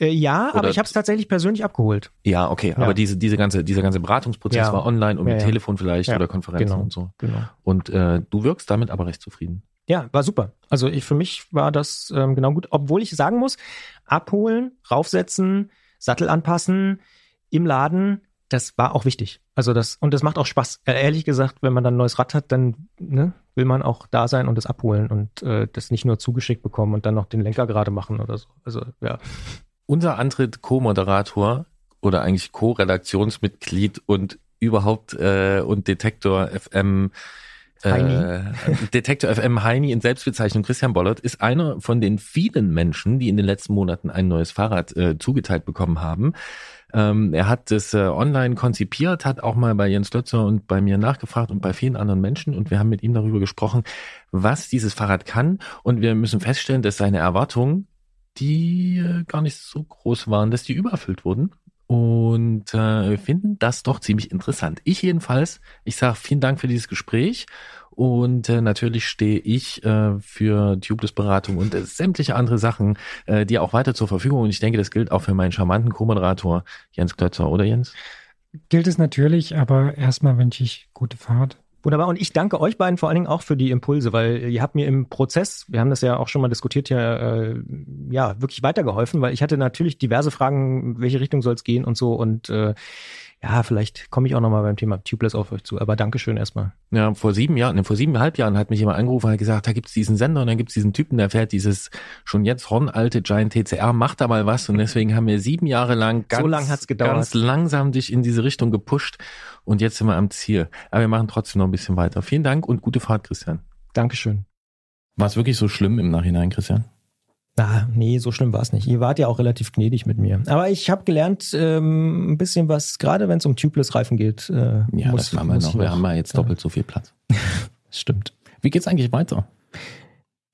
Äh, ja, Oder aber ich habe es tatsächlich persönlich abgeholt. Ja, okay, Ja. aber diese, diese ganze, dieser ganze Beratungsprozess Ja. war online und mit ja. Telefon vielleicht oder Konferenzen genau. und so. Genau. Und äh, du wirkst damit aber recht zufrieden. Ja, war super. Also ich, für mich war das ähm, genau gut, obwohl ich sagen muss, abholen, raufsetzen, Sattel anpassen, im Laden, das war auch wichtig. Also das, und das macht auch Spaß. Äh, ehrlich gesagt, wenn man dann ein neues Rad hat, dann ne, will man auch da sein und das abholen und äh, das nicht nur zugeschickt bekommen und dann noch den Lenker gerade machen oder so. Also ja. <laughs> Unser Antritt Co-Moderator oder eigentlich Co-Redaktionsmitglied und überhaupt äh, und Detektor FM äh, <laughs> Detektor FM Heini in Selbstbezeichnung Christian Bollert ist einer von den vielen Menschen, die in den letzten Monaten ein neues Fahrrad äh, zugeteilt bekommen haben. Ähm, er hat das äh, online konzipiert, hat auch mal bei Jens Lötzer und bei mir nachgefragt und bei vielen anderen Menschen. Und wir haben mit ihm darüber gesprochen, was dieses Fahrrad kann. Und wir müssen feststellen, dass seine Erwartungen, die äh, gar nicht so groß waren, dass die übererfüllt wurden. Und äh, finden das doch ziemlich interessant. Ich jedenfalls, ich sage vielen Dank für dieses Gespräch und äh, natürlich stehe ich äh, für Tubeless-Beratung und äh, sämtliche andere Sachen äh, dir auch weiter zur Verfügung und ich denke, das gilt auch für meinen charmanten Co-Moderator Jens Klötzer, oder Jens? Gilt es natürlich, aber erstmal wünsche ich gute Fahrt. Wunderbar. Und ich danke euch beiden vor allen Dingen auch für die Impulse, weil ihr habt mir im Prozess, wir haben das ja auch schon mal diskutiert, ja, äh, ja wirklich weitergeholfen, weil ich hatte natürlich diverse Fragen, welche Richtung soll es gehen und so. Und äh, ja, vielleicht komme ich auch nochmal beim Thema Tubeless auf euch zu. Aber Dankeschön erstmal. Ja, vor sieben Jahren, ne, vor siebeneinhalb Jahren hat mich jemand angerufen und hat gesagt, da gibt's diesen Sender und dann gibt's diesen Typen, der fährt dieses schon jetzt hornalte Giant TCR, macht da mal was und deswegen haben wir sieben Jahre lang ganz, So lang hat's gedauert. ganz langsam dich in diese Richtung gepusht und jetzt sind wir am Ziel. Aber wir machen trotzdem noch ein bisschen weiter. Vielen Dank und gute Fahrt, Christian. Dankeschön. War es wirklich so schlimm im Nachhinein, Christian? Ah, nee, so schlimm war es nicht. Ihr wart ja auch relativ gnädig mit mir. Aber ich habe gelernt, ähm, ein bisschen was, gerade wenn es um Tubeless-Reifen geht. Äh, Ja, muss, das haben wir noch. ich Wir haben ja jetzt doppelt so viel Platz. <laughs> Stimmt. Wie geht's eigentlich weiter?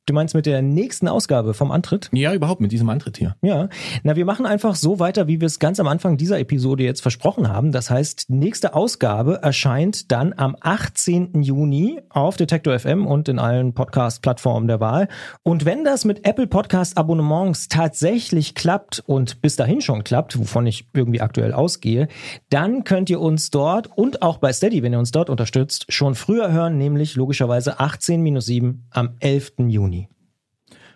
Du meinst mit der nächsten Ausgabe vom Antritt? Ja, überhaupt mit diesem Antritt hier. Ja, na, wir machen einfach so weiter, wie wir es ganz am Anfang dieser Episode jetzt versprochen haben. Das heißt, die nächste Ausgabe erscheint dann am 18. Juni auf Detektor FM und in allen Podcast-Plattformen der Wahl. Und wenn das mit Apple Podcast Abonnements tatsächlich klappt und bis dahin schon klappt, wovon ich irgendwie aktuell ausgehe, dann könnt ihr uns dort und auch bei Steady, wenn ihr uns dort unterstützt, schon früher hören, nämlich logischerweise 18-7 am 11. Juni.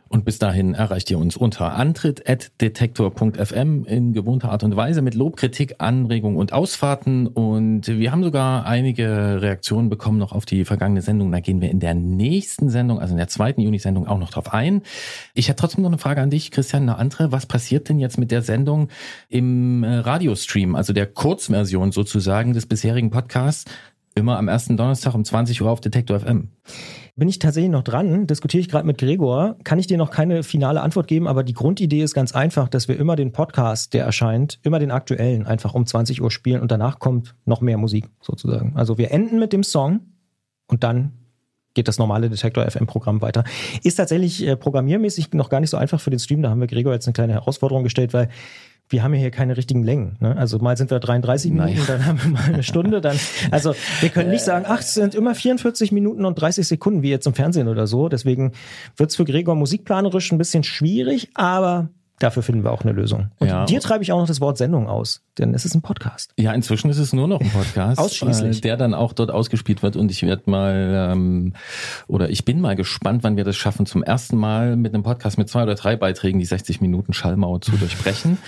Und bis dahin erreicht ihr uns unter antritt.detektor.fm in gewohnter Art und Weise mit Lob, Kritik, Anregung und Ausfahrten. Und wir haben sogar einige Reaktionen bekommen noch auf die vergangene Sendung. Da gehen wir in der nächsten Sendung, also in der zweiten Juni-Sendung auch noch drauf ein. Ich hätte trotzdem noch eine Frage an dich, Christian, eine andere. Was passiert denn jetzt mit der Sendung im äh, Radiostream, also der Kurzversion sozusagen des bisherigen Podcasts? Immer am ersten Donnerstag um 20 Uhr auf Detektor FM. Bin ich tatsächlich noch dran, diskutiere ich gerade mit Gregor, kann ich dir noch keine finale Antwort geben, aber die Grundidee ist ganz einfach, dass wir immer den Podcast, der erscheint, immer den aktuellen einfach um 20 Uhr spielen und danach kommt noch mehr Musik sozusagen. Also wir enden mit dem Song und dann geht das normale Detektor FM Programm weiter. Ist tatsächlich äh, programmiermäßig noch gar nicht so einfach für den Stream, da haben wir Gregor jetzt eine kleine Herausforderung gestellt, weil wir haben ja hier keine richtigen Längen. Ne? Also mal sind wir 33 Minuten, Naja. dann haben wir mal eine Stunde, dann <laughs> also wir können nicht sagen, ach, es sind immer 44 Minuten und 30 Sekunden wie jetzt im Fernsehen oder so. Deswegen wird's für Gregor musikplanerisch ein bisschen schwierig, aber dafür finden wir auch eine Lösung. Und Ja. dir treibe ich auch noch das Wort Sendung aus, denn es ist ein Podcast. Ja, inzwischen ist es nur noch ein Podcast, <laughs> Ausschließlich. äh, der dann auch dort ausgespielt wird. Und ich werde mal ähm, oder ich bin mal gespannt, wann wir das schaffen, zum ersten Mal mit einem Podcast mit zwei oder drei Beiträgen die 60 Minuten Schallmauer zu durchbrechen.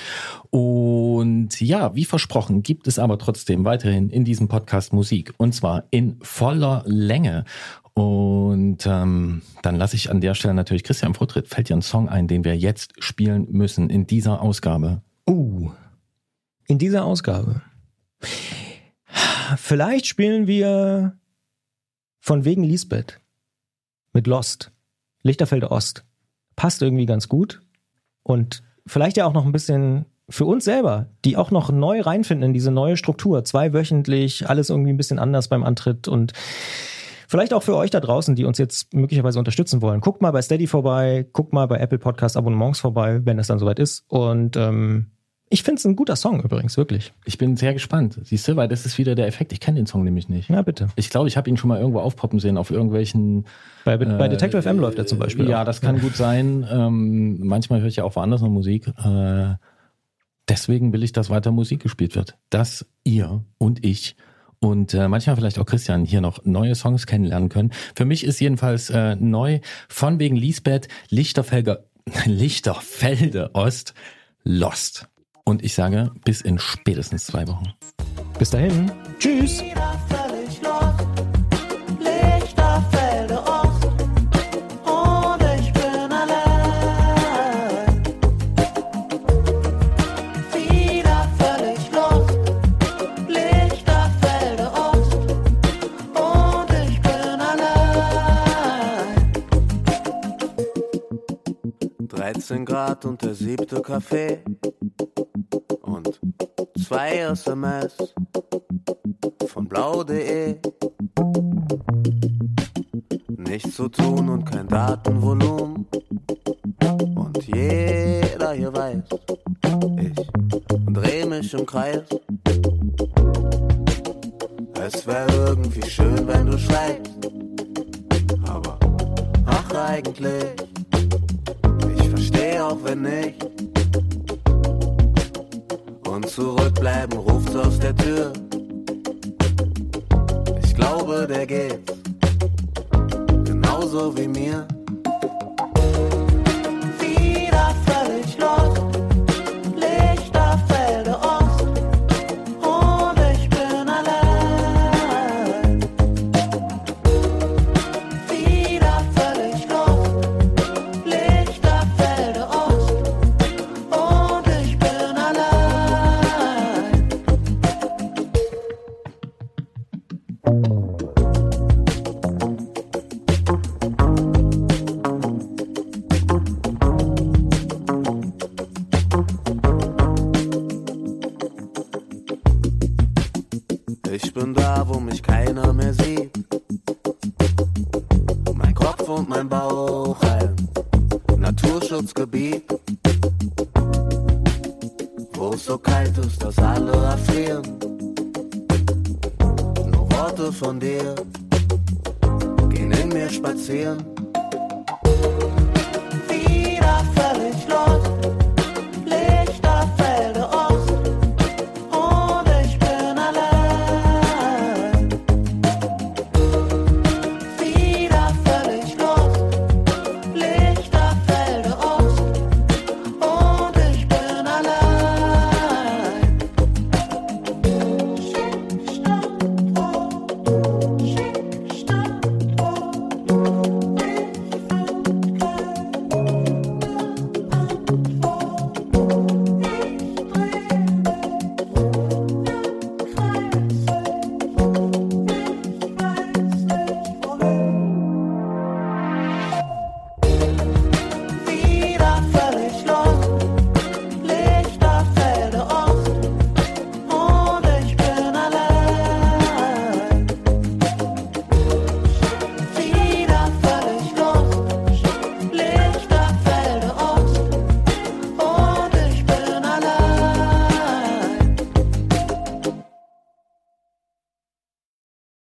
Und ja, wie versprochen, gibt es aber trotzdem weiterhin in diesem Podcast Musik und zwar in voller Länge. Und ähm, dann lasse ich an der Stelle natürlich Christian Vortritt. Fällt dir ein Song ein, den wir jetzt spielen müssen in dieser Ausgabe? Uh, in dieser Ausgabe. Vielleicht spielen wir von wegen Lisbeth mit Lost. Lichterfelde Ost. Passt irgendwie ganz gut. Und vielleicht ja auch noch ein bisschen für uns selber, die auch noch neu reinfinden in diese neue Struktur, zweiwöchentlich, alles irgendwie ein bisschen anders beim Antritt und Vielleicht auch für euch da draußen, die uns jetzt möglicherweise unterstützen wollen. Guckt mal bei Steady vorbei, guckt mal bei Apple Podcast Abonnements vorbei, wenn es dann soweit ist. Und ähm, ich finde es ein guter Song übrigens, wirklich. Ich bin sehr gespannt. Siehst du, weil das ist wieder der Effekt. Ich kenne den Song nämlich nicht. Na bitte. Ich glaube, ich habe ihn schon mal irgendwo aufpoppen sehen auf irgendwelchen. Bei, bei Detective FM läuft er zum Beispiel. Ja, auch. das kann gut sein. Ähm, manchmal höre ich ja auch woanders noch Musik. Äh, deswegen will ich, dass weiter Musik gespielt wird. Dass ihr und ich und äh, manchmal vielleicht auch Christian hier noch neue Songs kennenlernen können. Für mich ist jedenfalls äh, neu von wegen Lisbeth Lichterfelder, <laughs> Lichterfelde Ost Lost. Und ich sage bis in spätestens zwei Wochen. Bis dahin. Tschüss. 13 Grad und der siebte Kaffee und zwei SMS von blau.de. Nichts zu tun und kein Datenvolumen. Und jeder hier weiß, ich dreh mich im Kreis. Es wäre irgendwie schön, wenn du schreibst. Aber ach eigentlich, ich verstehe auch wenn nicht. Und zurückbleiben ruft's aus der Tür. Ich glaube, der geht genauso wie mir.